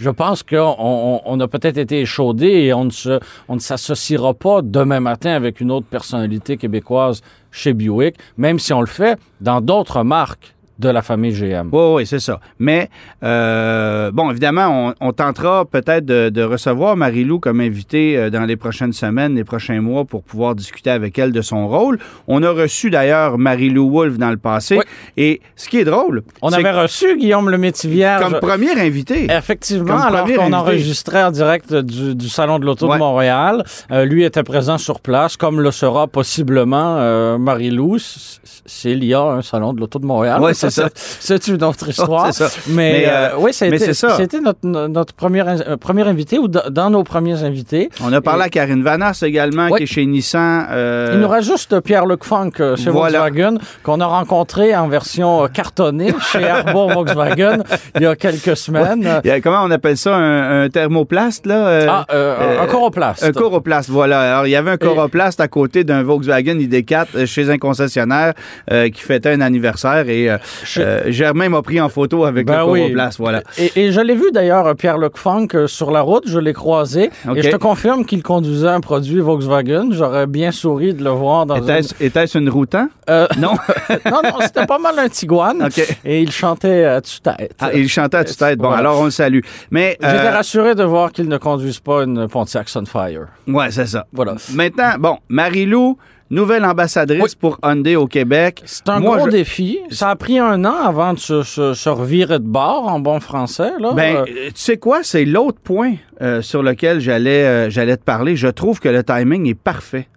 je pense qu'on on, on a peut-être été échaudé et on ne, se, on ne s'associera pas demain matin avec une autre personnalité québécoise chez Buick, même si on le fait dans d'autres marques de la famille GM. Oui, oui, c'est ça. Mais, euh, bon, évidemment, on, on tentera peut-être de, de recevoir Marie-Lou comme invitée euh, dans les prochaines semaines, les prochains mois pour pouvoir discuter avec elle de son rôle. On a reçu d'ailleurs Marie-Lou Wolfe dans le passé. Oui. Et ce qui est drôle, On c'est avait reçu Guillaume le Métivier comme première invitée. Effectivement, Comme alors premier qu'on invité. enregistrait en direct du, du Salon de l'Auto Ouais. de Montréal, euh, lui était présent sur place, comme le sera possiblement euh, Marie-Lou, s'il y a un Salon de l'Auto de Montréal. Ouais, c'est ça. C'est une autre histoire. c'est ça. Mais, Mais, euh, euh, oui, c'était notre, notre premier, euh, premier invité ou dans- nos premiers invités. On a parlé à Karine Vanasse également, qui est chez Nissan. Il nous reste juste Pierre-Luc Funk chez. Volkswagen, qu'on a rencontré en version cartonnée chez Airbo Volkswagen il y a quelques semaines. comment on appelle ça, un, thermoplaste, là? Ah, un coroplaste. Un coroplaste, voilà. Alors, il y avait un coroplaste à côté d'un Volkswagen ID4 euh, chez un concessionnaire qui fêtait un anniversaire et euh, euh, Germain m'a pris en photo avec Ben le oui. voilà. Et, et je l'ai vu d'ailleurs, euh, Pierre-Luc Funk, euh, sur la route, je l'ai croisé. Et je te confirme qu'il conduisait un produit Volkswagen. J'aurais bien souri de le voir dans une... Était-ce une Routan? Euh, Non? non, non, c'était pas mal un Tiguan. OK. Et il chantait à tue-tête. Ah, il chantait à tue-tête. Bon, alors on le salue. Mais, J'étais rassuré de voir qu'il ne conduise pas une Pontiac Sunfire. ouais, c'est ça. Voilà. Maintenant, bon, Marie-Lou, nouvelle ambassadrice Oui. pour Hyundai au Québec. C'est un Moi, gros je- défi. Ça a pris un an avant de se, se- se revirer de bord en bon français. Là. Ben, Euh, euh, tu sais quoi, c'est l'autre point euh, sur lequel j'allais euh, j'allais te parler. Je trouve que le timing est parfait.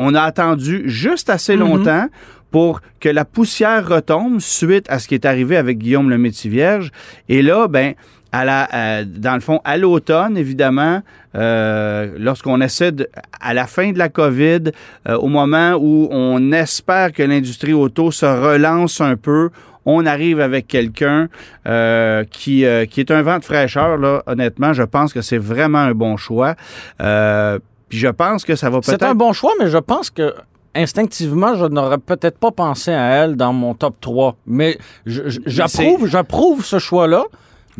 On a attendu juste assez Mhm. longtemps pour que la poussière retombe suite à ce qui est arrivé avec Guillaume le Métis-Vierge. Et là, ben, à la, à- dans le fond, à l'automne, évidemment, euh, lorsqu'on essaie, de, à la fin de la COVID, euh, au moment où on espère que l'industrie auto se relance un peu, on arrive avec quelqu'un euh, qui, euh, qui est un vent de fraîcheur. Là, honnêtement, je pense que c'est vraiment un bon choix. Euh, puis je pense que ça va C'est peut-être... un bon choix, mais je pense que instinctivement, je n'aurais peut-être pas pensé à elle dans mon top 3. Mais j'approuve, j'approuve ce choix-là.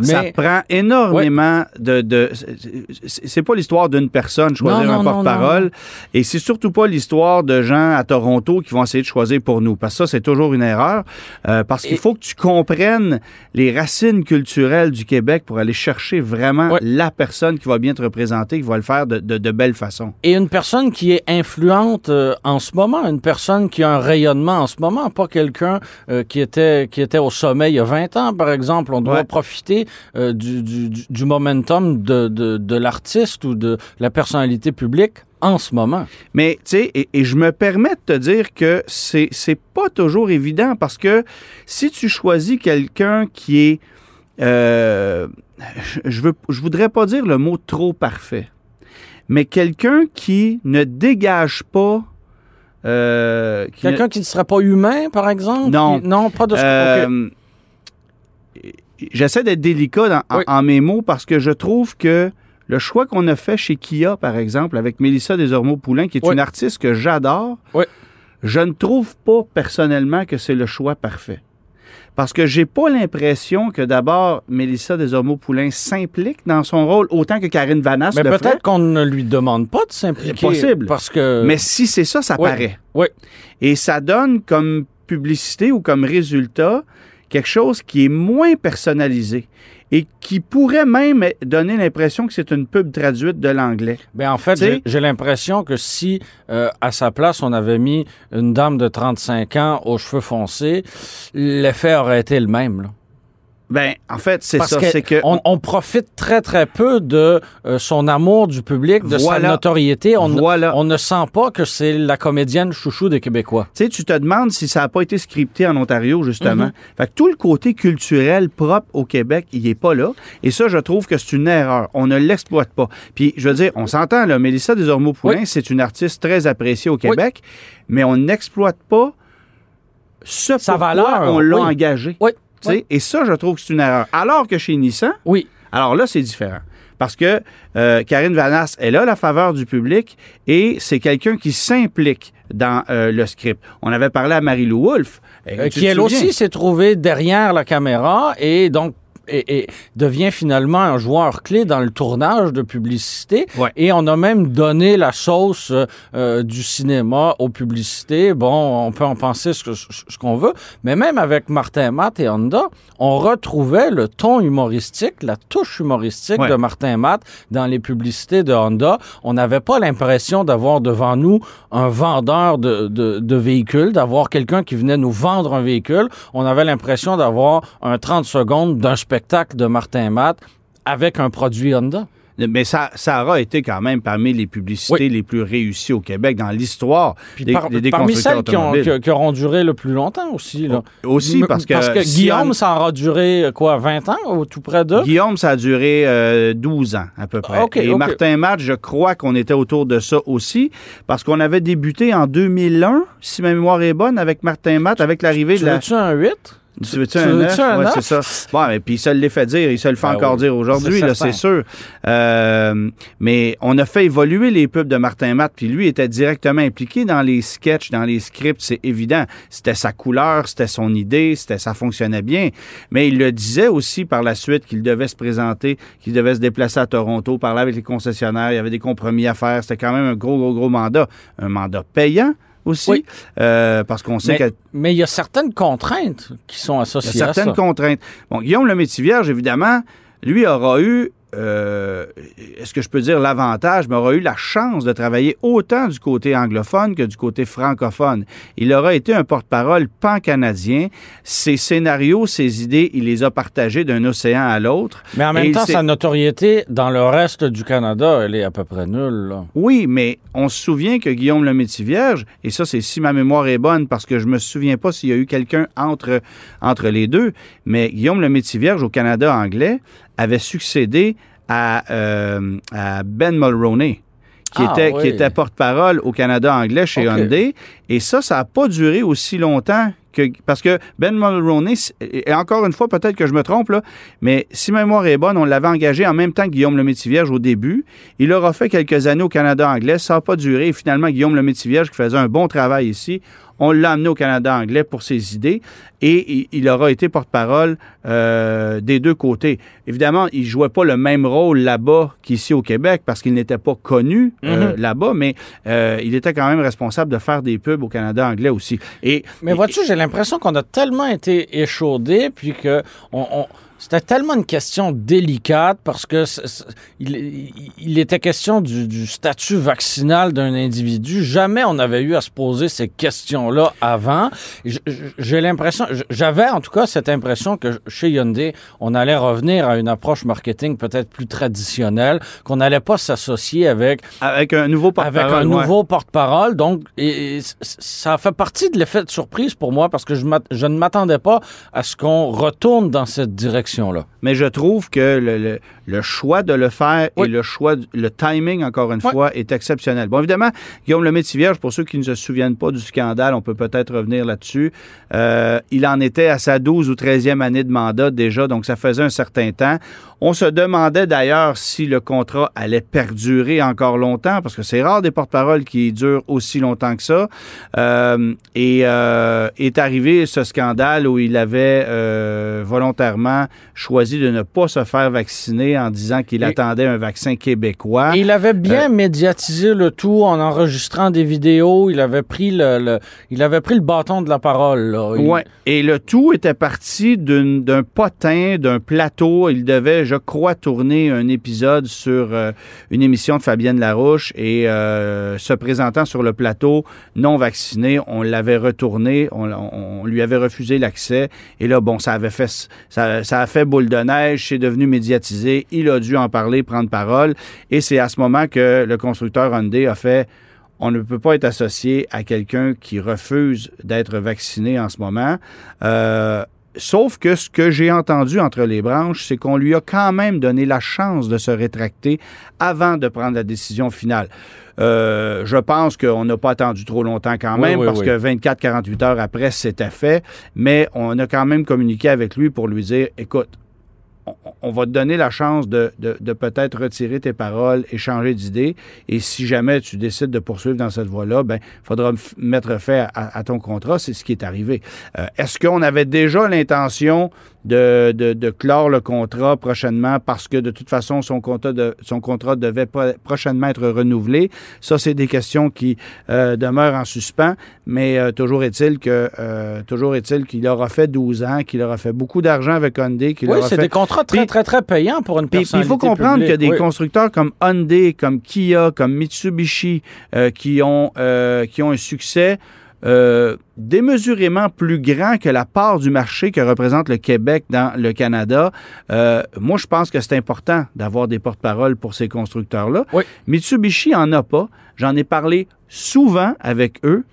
Ça prend énormément de. de c'est pas l'histoire d'une personne choisir Non, non, un porte-parole. Et c'est surtout pas l'histoire de gens à Toronto qui vont essayer de choisir pour nous. Parce que ça, c'est toujours une erreur. Euh, parce qu'il faut que tu comprennes les racines culturelles du Québec pour aller chercher vraiment la personne qui va bien te représenter, qui va le faire de, de, de belle façon. et une personne qui est influente euh, en ce moment, une personne qui a un rayonnement en ce moment, pas quelqu'un euh, qui était qui était au sommet il y a 20 ans, par exemple. On doit Ouais. profiter euh, du, du, du- momentum de, de, de l'artiste ou de la personnalité publique en ce moment? Mais, tu sais, et, et je me permets de te dire que c'est, c'est pas toujours évident parce que si tu choisis quelqu'un qui est. euh, je, veux, je voudrais pas dire le mot trop parfait, mais quelqu'un qui ne dégage pas. euh, qui ne- Quelqu'un qui ne serait pas humain, par exemple? Non. Non, pas de ce OK. J'essaie d'être délicat dans- en, Oui. en mes mots parce que je trouve que le choix qu'on a fait chez Kia, par exemple, avec Mélissa Desormeaux-Poulain, qui est Oui. une artiste que j'adore, Oui. je ne trouve pas personnellement que c'est le choix parfait. Parce que j'ai pas l'impression que d'abord Mélissa Desormeaux-Poulain s'implique dans son rôle autant que Karine Vanasse Mais peut-être qu'on ne lui demande pas de s'impliquer. Possible. Parce que. Mais si c'est ça, ça Oui. paraît. Oui. Et ça donne comme publicité ou comme résultat quelque chose qui est moins personnalisé et qui pourrait même donner l'impression que c'est une pub traduite de l'anglais. Ben, en fait, j'ai- j'ai l'impression que si, euh, à sa place, on avait mis une dame de 35 ans aux cheveux foncés, l'effet aurait été le même. là. Ben, en fait, c'est ça. que C'est que on, on profite très, très peu de euh, son amour du public, de Voilà. sa notoriété. On, ne- Voilà. on ne sent pas que c'est la comédienne chouchou des Québécois. Tu sais, tu te demandes si ça n'a pas été scripté en Ontario, justement. Mhm. Fait que tout le côté culturel propre au Québec, il n'est pas là. Et ça, je trouve que c'est une erreur. On ne l'exploite pas. Puis, je veux dire, on s'entend, là, Mélissa Desormeaux-Poulain, Oui. c'est une artiste très appréciée au Québec, mais on n'exploite pas ce Sa pourquoi valeur, on l'a oui. engagé. Oui. Et ça, je trouve que c'est une erreur. Alors que chez Nissan, Oui. alors là, c'est différent. Parce que euh, Karine Vanasse, elle a la faveur du public et c'est quelqu'un qui s'implique dans euh, le script. On avait parlé à Marie-Lou Wolfe. Euh, qui elle aussi s'est trouvée derrière la caméra et donc et, et devient finalement un joueur clé dans le tournage de publicité. Ouais. Et on a même donné la sauce euh, euh, du cinéma aux publicités. Bon, on peut en penser ce, qu'on veut, mais même avec Martin Matt et Honda, on retrouvait le ton humoristique, la touche humoristique Ouais. de Martin Matt dans les publicités de Honda. On n'avait pas l'impression d'avoir devant nous un vendeur de, de, de véhicules, d'avoir quelqu'un qui venait nous vendre un véhicule. On avait l'impression d'avoir un 30 secondes d'un spectacle de Martin Matt avec un produit Honda. Mais ça, ça aura été quand même parmi les publicités Oui. les plus réussies au Québec dans l'histoire Puis des, par- des- des parmi celles qui, ont- automobiles. qui- qui auront duré le plus longtemps aussi. Là. Aussi, parce que, si Guillaume, on- ça aura duré euh, quoi, 20 ans ou tout près de? Guillaume, ça a duré euh, 12 ans à peu près. OK, Et. Martin Matt, je crois qu'on était autour de ça aussi, parce qu'on avait débuté en 2001, si ma mémoire est bonne, avec Martin Matt, avec l'arrivée Tu de la... veux-tu un 8? Tu veux-tu Tu un veux-tu 9? un Ouais, neuf? c'est ça. Bon, et puis il se l'est fait dire, il se le fait Ben encore oui, dire aujourd'hui, c'est là, c'est sûr. Euh, mais on a fait évoluer les pubs de Martin Matt, puis lui était directement impliqué dans les sketchs, dans les scripts, c'est évident. C'était sa couleur, c'était son idée, c'était ça fonctionnait bien. Mais il le disait aussi par la suite qu'il devait se présenter, qu'il devait se déplacer à Toronto, parler avec les concessionnaires, il y avait des compromis à faire. C'était quand même un gros, gros, gros mandat. Un mandat payant aussi, Oui. euh, parce qu'on sait Mais que mais il y a certaines contraintes qui sont il y associées a à ça. certaines contraintes. Bon, Guillaume le Vierge, évidemment, lui aura eu, euh, est-ce que je peux dire l'avantage, mais aura eu la chance de travailler autant du côté anglophone que du côté francophone. Il aura été un porte-parole pan-canadien. Ses scénarios, ses idées, il les a partagés d'un océan à l'autre. Mais en même temps, sa notoriété dans le reste du Canada, elle est à peu près nulle. là. Oui, mais on se souvient que Guillaume le Vierge, et ça, c'est si ma mémoire est bonne, parce que je me souviens pas s'il y a eu quelqu'un entre, entre les deux, mais Guillaume le Vierge au Canada anglais avait succédé à, euh, à Ben Mulroney. Qui Ah, était, oui. qui était porte-parole au Canada anglais chez. Hyundai. Et ça, ça n'a pas duré aussi longtemps que. Parce que Ben Mulroney, et encore une fois, peut-être que je me trompe, là, mais si ma mémoire est bonne, on l'avait engagé en même temps que Guillaume le Vierge au début. Il aura fait quelques années au Canada anglais. Ça n'a pas duré. Et finalement, Guillaume le Vierge, qui faisait un bon travail ici, on l'a amené au Canada anglais pour ses idées et il, aura été porte-parole euh, des deux côtés. Évidemment, il jouait pas le même rôle là-bas qu'ici au Québec parce qu'il n'était pas connu euh, là-bas, mais euh, il était quand même responsable de faire des pubs au Canada anglais aussi. Et Mais vois-tu, j'ai l'impression qu'on a tellement été échaudés, puis que on, on- c'était tellement une question délicate parce que il, il- il était question du, du statut vaccinal d'un individu. Jamais on avait eu à se poser ces questions-là avant. J'ai l'impression, j'avais en tout cas cette impression que chez Hyundai, on allait revenir à une approche marketing peut-être plus traditionnelle, qu'on n'allait pas s'associer avec avec un nouveau porte-parole. avec un ouais. nouveau porte-parole. Donc, et, et c- ça fait partie de l'effet de surprise pour moi parce que je, ne m'attendais pas à ce qu'on retourne dans cette direction-là. Mais je trouve que le, le- le choix de le faire Oui. et le choix, le timing, encore une Oui. fois, est exceptionnel. Bon, évidemment, Guillaume le Vierge, pour ceux qui ne se souviennent pas du scandale, on peut peut-être revenir là-dessus. Euh, il il en était à sa 12 ou 13e année de mandat déjà, donc ça faisait un certain temps. On se demandait d'ailleurs si le contrat allait perdurer encore longtemps, parce que c'est rare des porte-paroles qui durent aussi longtemps que ça. Euh, et euh, est arrivé ce scandale où il avait euh, volontairement choisi de ne pas se faire vacciner en disant qu'il attendait un vaccin québécois. Il avait bien médiatisé le tout en enregistrant des vidéos. Il avait pris le, le- il avait pris le bâton de la parole. là. Il- Ouais. Et le tout était parti d'un potin, d'un plateau. Il devait, je crois, tourner un épisode sur euh, une émission de Fabienne Larouche et euh, se présentant sur le plateau non vacciné, on l'avait retourné, on, lui avait refusé l'accès. Et là, bon, ça avait fait, ça, ça a fait boule de neige, c'est devenu médiatisé. Il a dû en parler, prendre parole. Et c'est à ce moment que le constructeur Hyundai a fait on ne peut pas être associé à quelqu'un qui refuse d'être vacciné en ce moment. Euh, sauf que ce que j'ai entendu entre les branches, c'est qu'on lui a quand même donné la chance de se rétracter avant de prendre la décision finale. Euh, je pense qu'on n'a pas attendu trop longtemps quand Oui, même, oui, parce oui. que 24-48 heures après, c'était fait. Mais on a quand même communiqué avec lui pour lui dire, écoute, on, va te donner la chance de, de- de peut-être retirer tes paroles et changer d'idée. Et si jamais tu décides de poursuivre dans cette voie-là, ben, il faudra mettre fin à, à ton contrat. C'est ce qui est arrivé. Euh, Est-ce qu'on avait déjà l'intention de, clore le contrat prochainement parce que de toute façon, son contrat, de- son contrat devait pro- prochainement être renouvelé? Ça, c'est des questions qui euh, demeurent en suspens. Mais euh, toujours est-il que toujours est-il qu'il aura fait 12 ans, qu'il aura fait beaucoup d'argent avec Hyundai, qu'il Oui, aura fait des contrats très, très, très payants pour une personne. il faut comprendre qu'il y a des oui. constructeurs comme Hyundai, comme Kia, comme Mitsubishi euh, qui, ont, euh, qui ont un succès euh, démesurément plus grand que la part du marché que représente le Québec dans le Canada. Euh, moi, je pense que c'est important d'avoir des porte-paroles pour ces constructeurs-là. Oui. Mitsubishi en a pas. J'en ai parlé souvent avec eux.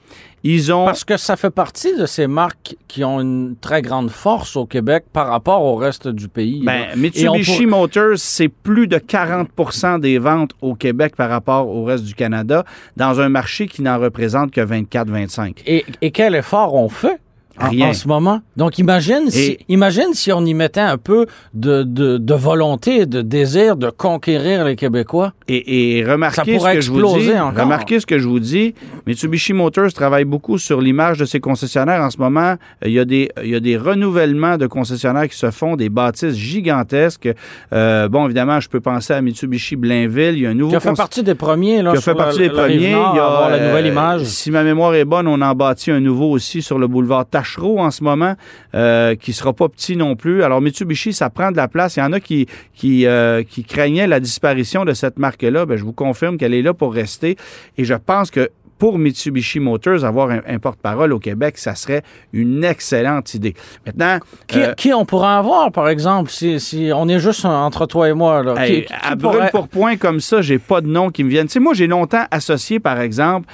Ils ont... Parce que ça fait partie de ces marques qui ont une très grande force au Québec par rapport au reste du pays. Ben, Mitsubishi pour- Motors, c'est plus de 40% des ventes au Québec par rapport au reste du Canada, dans un marché qui n'en représente que 24-25. Et, et quel effort on fait Rien. en ce moment? Donc, imagine si, imagine si on y mettait un peu de, de, de volonté, de désir de conquérir les Québécois. Et, remarquez ce que je vous dis. encore. Remarquez ce que je vous dis. Mitsubishi Motors travaille beaucoup sur l'image de ses concessionnaires en ce moment. Il y a des, il y a des renouvellements de concessionnaires qui se font, des bâtisses gigantesques. Euh, bon, évidemment, je peux penser à Mitsubishi Blainville. Il y a un nouveau Qui a fait partie des premiers. Là, qui a fait partie la- des premiers. Il y a, la nouvelle euh, image. Si ma mémoire est bonne, on en bâtit un nouveau aussi sur le boulevard Tachereau en ce moment, euh, qui sera pas petit non plus. Alors Mitsubishi, ça prend de la place. Il y en a qui qui, euh, qui craignaient la disparition de cette marque-là. Ben, je vous confirme qu'elle est là pour rester. Et je pense que pour Mitsubishi Motors, avoir un, un porte-parole au Québec, ça serait une excellente idée. Maintenant, Qui, euh, qui on pourrait avoir, par exemple, si, si on est juste entre toi et moi? Là? Hey, Qui- qui- à brûle pourrait- pour point comme ça, j'ai pas de nom qui me viennent. Tu sais, moi, j'ai longtemps associé, par exemple,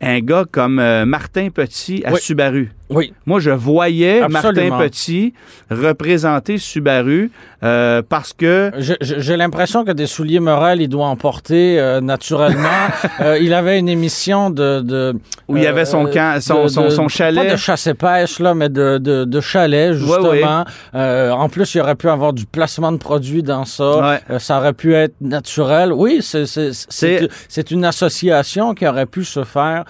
un gars comme euh, Martin Petit à Oui. Subaru. Oui. Moi, je voyais Absolument. Martin Petit représenter Subaru euh, parce que J'ai l'impression que des souliers Morel, il doit en porter euh, naturellement. Euh, il avait une émission de... de où il y avait son camp, son, de- son, son chalet. Pas de chasse et pêche, là, mais de, de, de chalet, justement. Ouais, ouais. En plus, il aurait pu avoir du placement de produits dans ça. Ouais. Ça aurait pu être naturel. Oui, c'est une association qui aurait pu se faire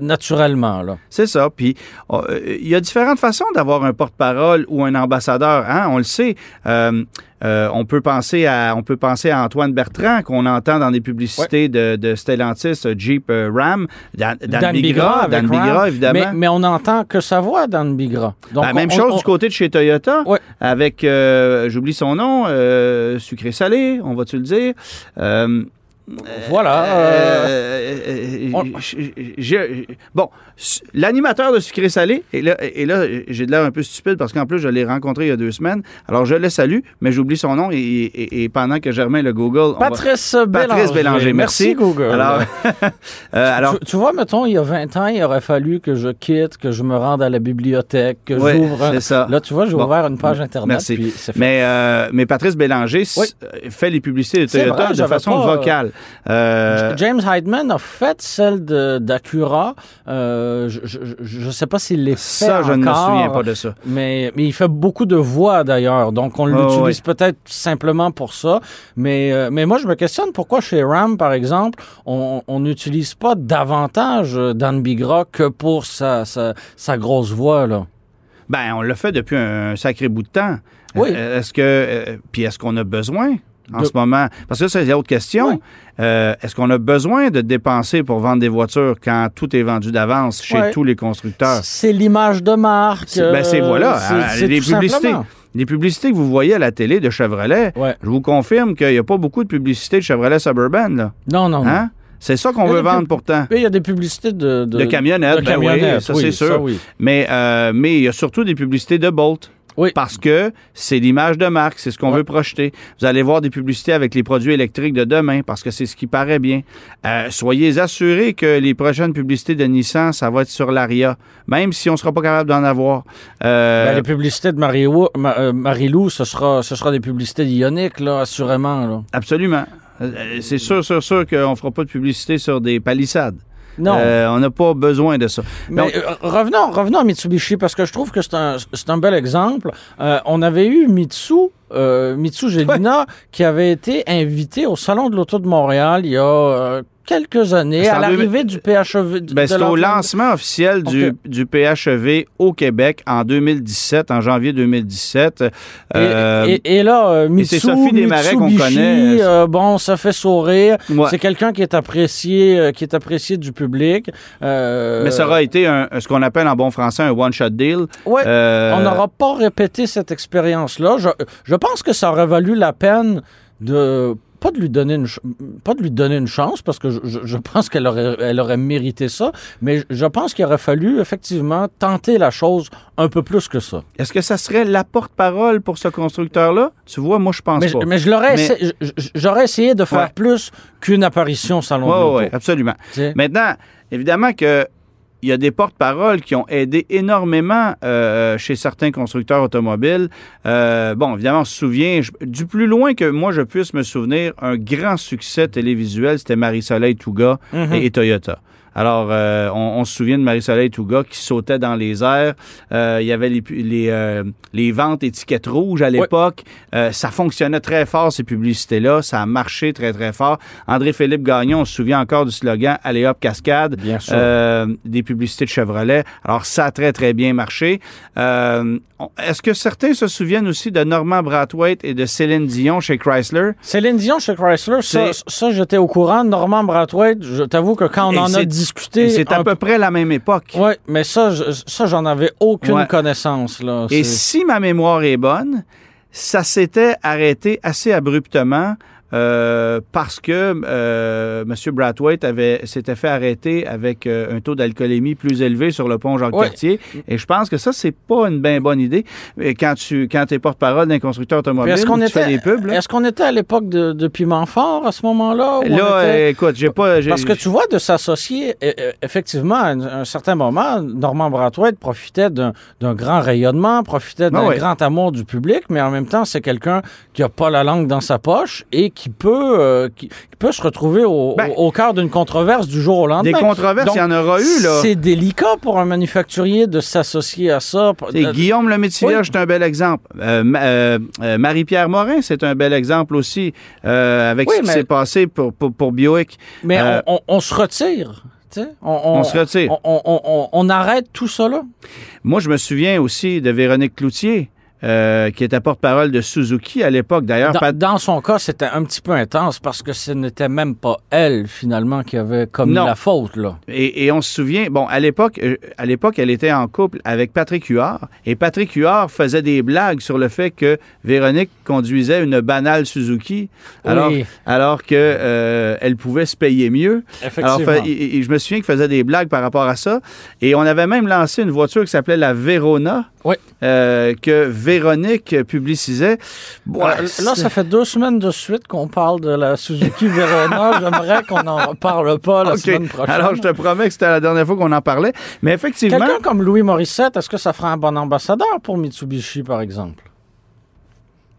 naturellement. Là. C'est ça. Puis euh, il y a différentes façons d'avoir un porte-parole ou un ambassadeur. Hein? On le sait. Euh, euh, on peut penser à on peut penser à Antoine Bertrand qu'on entend dans des publicités de, de Stellantis, euh, Jeep, euh, Ram, Dan, Dan Bigra, Dan Ram. Bigra, évidemment. Mais, mais on n'entend que sa voix, Dan Bigra. Donc, Ben, même on- chose on- du côté de chez Toyota, Ouais. avec, euh, j'oublie son nom, euh, sucré-salé, on va-tu le dire? Voilà. euh, euh, euh, bon, l'animateur de Sucré Salé, et là, et là j'ai de l'air un peu stupide parce qu'en plus, je l'ai rencontré il y a deux semaines. Alors, je le salue, mais j'oublie son nom et, et- et pendant que Germain le Google. va- Patrice Bélanger. Patrice Bélanger, merci. Google. Alors, euh, alors tu, tu vois, mettons, il y a 20 ans, il aurait fallu que je quitte, que je me rende à la bibliothèque, que j'ouvre un... c'est ça. Là, tu vois, j'ai Bon. ouvert une page Internet. Merci. puis. Mais, euh, mais Patrice Bélanger Oui. euh, fait les publicités de Toyota vrai, de façon pas, vocale. Euh, James Heidman a fait celle de- d'Acura. Euh, je ne sais pas s'il les fait ça, je ne me souviens pas de ça. Mais, mais il fait beaucoup de voix d'ailleurs, donc on Oh, l'utilise peut-être simplement pour ça. Mais, euh, mais moi, je me questionne pourquoi chez Ram, par exemple, on n'utilise pas davantage Dan Bigra que pour sa, sa, sa grosse voix. Là. Ben, on l'a fait depuis un sacré bout de temps. Oui. Est-ce que. euh, puis est-ce qu'on a besoin? En De- ce moment? Parce que ça, c'est l'autre question. Oui. Euh, est-ce qu'on a besoin de dépenser pour vendre des voitures quand tout est vendu d'avance chez tous les constructeurs? C'est l'image de marque. C'est- ben, c'est- euh, voilà, c'est les publicités. simplement. Les publicités que vous voyez à la télé de Chevrolet, Ouais. je vous confirme qu'il n'y a pas beaucoup de publicités de Chevrolet Suburban. Là. Non, non, non. Hein? C'est ça qu'on veut vendre pourtant. Oui, il y a des publicités de, de, De camionnettes, de ben oui, camionnettes, ça, oui, c'est sûr. ça, oui. Mais, euh, mais il y a surtout des publicités de Bolt. Oui. Parce que c'est l'image de marque, c'est ce qu'on Ouais. veut projeter. Vous allez voir des publicités avec les produits électriques de demain parce que c'est ce qui paraît bien. Euh, soyez assurés que les prochaines publicités de Nissan, ça va être sur l'Aria, même si on ne sera pas capable d'en avoir. Euh, Ben, les publicités de Marie-Lou, Ma- euh, ce sera, ce sera des publicités d'Ionic, là, assurément. Là. Absolument. C'est sûr, sûr, sûr qu'on ne fera pas de publicité sur des palissades. Non. Euh, on n'a pas besoin de ça. Mais Donc, euh, revenons, revenons à Mitsubishi parce que je trouve que c'est un, un bel exemple. Euh, on avait eu Mitsu, euh, Mitsu Gelina, qui avait été invité au Salon de l'Auto de Montréal il y a quelques années, à l'arrivée du PHEV. Ben, c'est au lancement officiel du, du PHEV au Québec en 2017, en janvier 2017. Et, Euh, et- et là, euh, Mitsu, c'est Sophie Desmarais qu'on connaît. euh, bon, ça fait sourire. ouais. C'est quelqu'un qui est apprécié, euh, qui est apprécié du public. Euh, Mais ça aura été un- ce qu'on appelle en bon français un one-shot deal. Ouais, Euh, on n'aura pas répété cette expérience-là. Je, je pense que ça aurait valu la peine de pas de lui donner une pas de lui donner une chance parce que je, pense qu'elle aurait elle aurait mérité ça, mais je pense qu'il aurait fallu effectivement tenter la chose un peu plus que ça. Est-ce que ça serait la porte-parole pour ce constructeur-là? Tu vois, moi, je pense Mais, pas. mais je l'aurais Mais- essa- j'aurais essayé de faire Ouais. plus qu'une apparition au salon de Oui, l'auto. oui, absolument. Tu sais? Maintenant, évidemment que il y a des porte-paroles qui ont aidé énormément euh, chez certains constructeurs automobiles. Euh, bon, évidemment, on se souvient, je- du plus loin que moi je puisse me souvenir, un grand succès télévisuel, c'était Marie-Soleil Touga Mhm. et, et Toyota. Alors, euh, on, on se souvient de Marie-Soleil Touga qui sautait dans les airs. Euh, il y avait les, euh, les ventes étiquettes rouges à l'époque. Ça fonctionnait très fort, ces publicités-là. Ça a marché très, très fort. André-Philippe Gagnon, on se souvient encore du slogan « Allez hop, cascade ». Bien sûr. Des publicités de Chevrolet. Alors, ça a très, très bien marché. Est-ce que certains se souviennent aussi de Normand Brathwaite et de Céline Dion chez Chrysler? Céline Dion chez Chrysler, ça, C'est- ça j'étais au courant. Normand Brathwaite, je t'avoue que quand on Et en a c'est- discuté, C'est à peu près la même époque. Oui, mais ça, je- ça, j'en avais aucune Ouais. connaissance. Là. Et si ma mémoire est bonne, ça s'était arrêté assez abruptement euh, parce que euh, M. Brathwaite avait s'était fait arrêter avec euh, un taux d'alcoolémie plus élevé sur le pont Jacques-Cartier. Et je pense que ça, c'est pas une bien bonne idée. Et quand tu quand es porte-parole d'un constructeur automobile, Est-ce qu'on tu fais était, des pubs, est-ce qu'on était à l'époque de, de Piment Fort à ce moment-là? Là, était- euh, écoute, j'ai pas... j'ai- Parce que tu vois, de s'associer, effectivement, à un, un certain moment, Normand Brathwaite profitait d'un d'un grand rayonnement, profitait d'un Ah ouais. grand amour du public, mais en même temps, c'est quelqu'un qui a pas la langue dans sa poche et qui peut, euh, qui, qui peut se retrouver au, Ben, au, au cœur d'une controverse du jour au lendemain. Des controverses, Donc, il y en aura eu, là. C'est délicat pour un manufacturier de s'associer à ça. Euh, Guillaume le Métivier, oui. c'est un bel exemple. Euh, euh, Marie-Pierre Morin, c'est un bel exemple aussi, avec Oui, ce qui s'est passé pour, pour, pour Buick. Mais on, on- on se retire. sais. On, On se retire. On, on- on- on arrête tout ça là. Moi, je me souviens aussi de Véronique Cloutier, euh, qui était porte-parole de Suzuki à l'époque. D'ailleurs, Dans, Pat- dans son cas, c'était un petit peu intense parce que ce n'était même pas elle, finalement, qui avait commis Non. la faute. Là. Et, et on se souvient, bon, à l'époque, euh, à l'époque, elle était en couple avec Patrick Huard, et Patrick Huard faisait des blagues sur le fait que Véronique conduisait une banale Suzuki, alors, Oui. alors que euh, elle pouvait se payer mieux. Alors, Effectivement. et- et je me souviens qu'il faisait des blagues par rapport à ça, et on avait même lancé une voiture qui s'appelait la Verona, Oui. euh, que Véronique publicisait. Bon, Euh, là, ça fait deux semaines de suite qu'on parle de la Suzuki Verona. J'aimerais qu'on n'en reparle pas la semaine prochaine. Alors, je te promets que c'était la dernière fois qu'on en parlait. Mais effectivement, Quelqu'un comme Louis Morissette, est-ce que ça ferait un bon ambassadeur pour Mitsubishi, par exemple?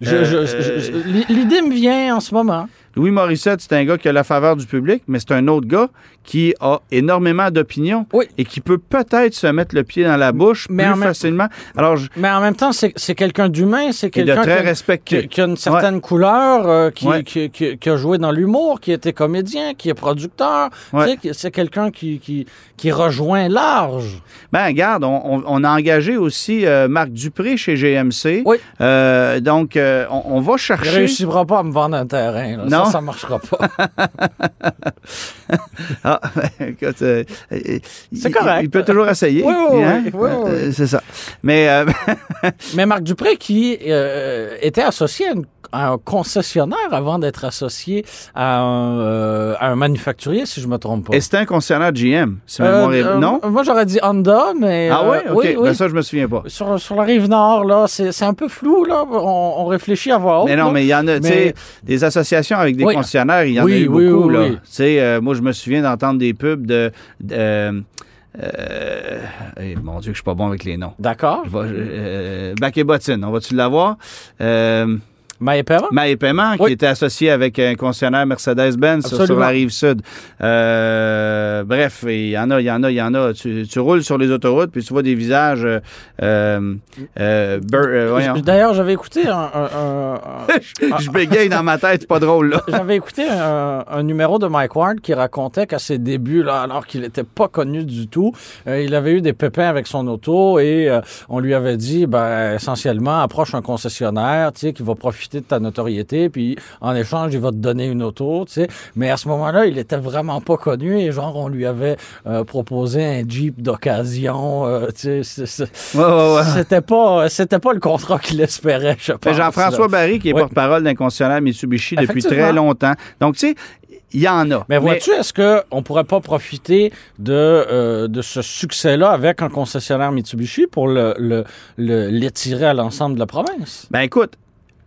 Je- Euh, je- L'idée me vient en ce moment. Louis Morissette, c'est un gars qui a la faveur du public, mais c'est un autre gars qui a énormément d'opinions Oui. et qui peut peut-être se mettre le pied dans la bouche Mais plus facilement. Alors, je- Mais en même temps, c'est c'est quelqu'un d'humain, c'est quelqu'un très qui, respecté. qui- qui a une certaine couleur, euh, qui, Ouais. qui, a joué dans l'humour, qui était comédien, qui est producteur. Tu sais, C'est quelqu'un qui, qui, qui rejoint large. Ben, regarde, on, a engagé aussi euh, Marc Dupré chez GMC. Oui. Euh, donc, on, on va Il chercher. réussira pas à me vendre un terrain. là. Non. Ça, ça marchera pas. Ah, ben, écoute, euh, euh, il- C'est correct. Il, il peut toujours essayer. Oui, oui, hein? oui, oui. Euh, C'est ça. Mais, euh, Mais Marc Dupré, qui euh, était associé à, une- à un concessionnaire avant d'être associé à un, euh, à un manufacturier, si je me trompe pas. et c'était un concessionnaire GM, si ma Euh, mémoire est- euh, Non? Moi, j'aurais dit Honda, mais... Ah euh, ouais? OK. Oui, oui. Ben, ça, je me souviens pas. Sur, sur la rive nord, là, c'est un peu flou, là. On, on réfléchit à haute. Mais non, mais il y en a, tu Mais- sais, des associations avec des Oui. concessionnaires, il y en Oui, a eu oui, beaucoup, oui, là. oui. Tu sais, euh, moi, je me souviens d'entendre des pubs de... de euh, euh, eh, mon Dieu, que je suis pas bon avec les noms. D'accord. Bac et Bottine, on va-tu l'avoir? Euh, Maï Paiement, Oui. qui était associé avec un concessionnaire Mercedes-Benz sur, la rive sud. Euh, bref, il y en a, il y en a, il y en a. Tu, tu roules sur les autoroutes, puis tu vois des visages. Euh, euh, D'ailleurs, j'avais écouté un... un- un- un- je bégaye dans ma tête, c'est pas drôle, là. J'avais écouté un, numéro de Mike Ward qui racontait qu'à ses débuts, là, alors qu'il n'était pas connu du tout, il avait eu des pépins avec son auto et on lui avait dit, ben, essentiellement, approche un concessionnaire, tu sais, qui va profiter de ta notoriété, puis en échange, il va te donner une auto, tu sais. Mais à ce moment-là, il était vraiment pas connu et genre, on lui avait euh, proposé un Jeep d'occasion, euh, tu sais. Ouais, ouais, ouais. C'était pas, c'était pas le contrat qu'il espérait, je pense. Jean-François. Barry, qui est porte-parole d'un concessionnaire Mitsubishi depuis très longtemps. Donc, tu sais, il y en a. Mais vois-tu, est-ce qu'on ne pourrait pas profiter de, euh, de ce succès-là avec un concessionnaire Mitsubishi pour le, le- le- l'étirer à l'ensemble de la province? Ben écoute,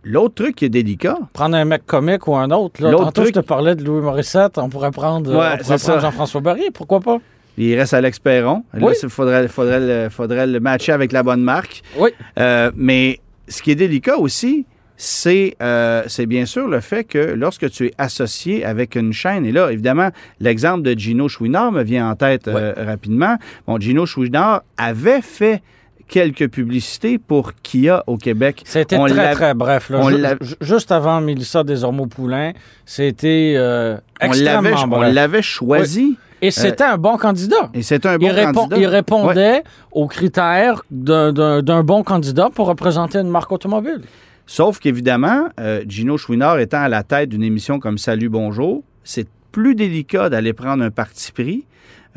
l'autre truc qui est délicat, Prendre un mec comique ou un autre. Là. L'autre Tantôt, truc- je te parlais de Louis Morissette, on pourrait prendre, Ouais, on pourrait prendre. Jean-François Barry, pourquoi pas? il reste Alex Perron. Là, il faudrait, faudrait, le, faudrait le matcher avec la bonne marque. Oui. Euh, mais ce qui est délicat aussi, c'est euh, c'est bien sûr le fait que lorsque tu es associé avec une chaîne, et là, évidemment, l'exemple de Gino Chouinard me vient en tête euh, rapidement. Bon, Gino Chouinard avait fait quelques publicités pour Kia au Québec. C'était très, très bref. là. juste avant Mélissa Desormeaux-Poulain, c'était euh, On l'avait extrêmement on bref. l'avait choisi Et c'était un bon candidat. et c'était un bon il, répond- candidat. il Ouais. répondait aux critères d'un bon candidat pour représenter une marque automobile. Sauf qu'évidemment, euh, Gino Chouinard étant à la tête d'une émission comme Salut Bonjour, c'est plus délicat d'aller prendre un parti pris.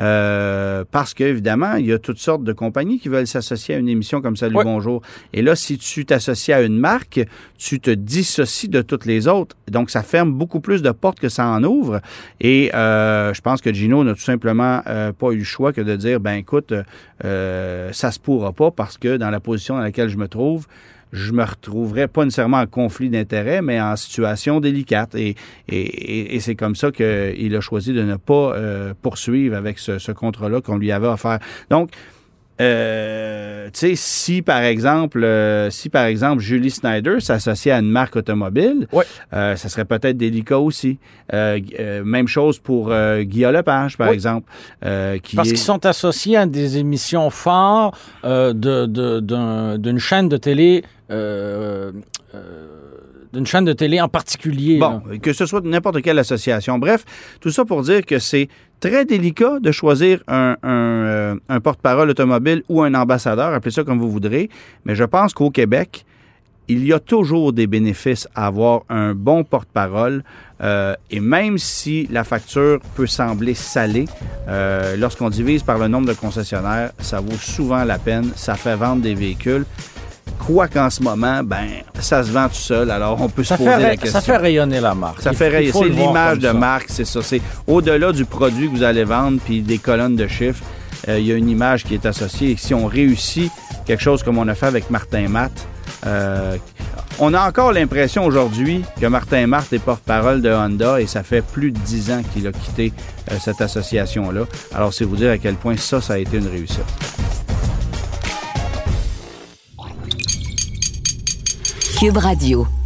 Euh, parce qu'évidemment, il y a toutes sortes de compagnies qui veulent s'associer à une émission comme Salut Ouais. Bonjour. Et là, si tu t'associes à une marque, tu te dissocies de toutes les autres. Donc, ça ferme beaucoup plus de portes que ça en ouvre. Et euh, je pense que Gino n'a tout simplement euh, pas eu le choix que de dire, ben écoute, euh, ça se pourra pas parce que dans la position dans laquelle je me trouve, je me retrouverais pas nécessairement en conflit d'intérêts, mais en situation délicate. Et, et, et- c'est comme ça qu'il a choisi de ne pas euh, poursuivre avec ce, ce contrat-là qu'on lui avait offert. Donc, euh, tu sais, si par exemple, euh, si par exemple Julie Snyder s'associait à une marque automobile, euh, ça serait peut-être délicat aussi. Même chose pour Guillaume Lepage, par Oui. exemple, qui Parce est- qu'ils sont associés à des émissions phares de- de- d'un- d'une chaîne de télé. D'une chaîne de télé en particulier. Bon, là. que ce soit de n'importe quelle association. Bref, tout ça pour dire que c'est très délicat de choisir un, un, euh, un porte-parole automobile ou un ambassadeur, appelez ça comme vous voudrez, mais je pense qu'au Québec, il y a toujours des bénéfices à avoir un bon porte-parole. euh, et même si la facture peut sembler salée, euh, lorsqu'on divise par le nombre de concessionnaires, ça vaut souvent la peine. Ça fait vendre des véhicules. Quoi qu'en ce moment, ben, ça se vend tout seul. Alors, on peut Ça se poser fait, la question. ça fait rayonner la marque. Ça fait faut C'est l'image de ça. marque, c'est ça. C'est au-delà du produit que vous allez vendre puis des colonnes de chiffres. euh, Il y a une image qui est associée. Et si on réussit quelque chose comme on a fait avec Martin Matt, euh, on a encore l'impression aujourd'hui que Martin Matt est porte-parole de Honda et ça fait plus de dix ans qu'il a quitté euh, cette association-là. Alors, c'est vous dire à quel point ça, ça a été une réussite. Cube Radio.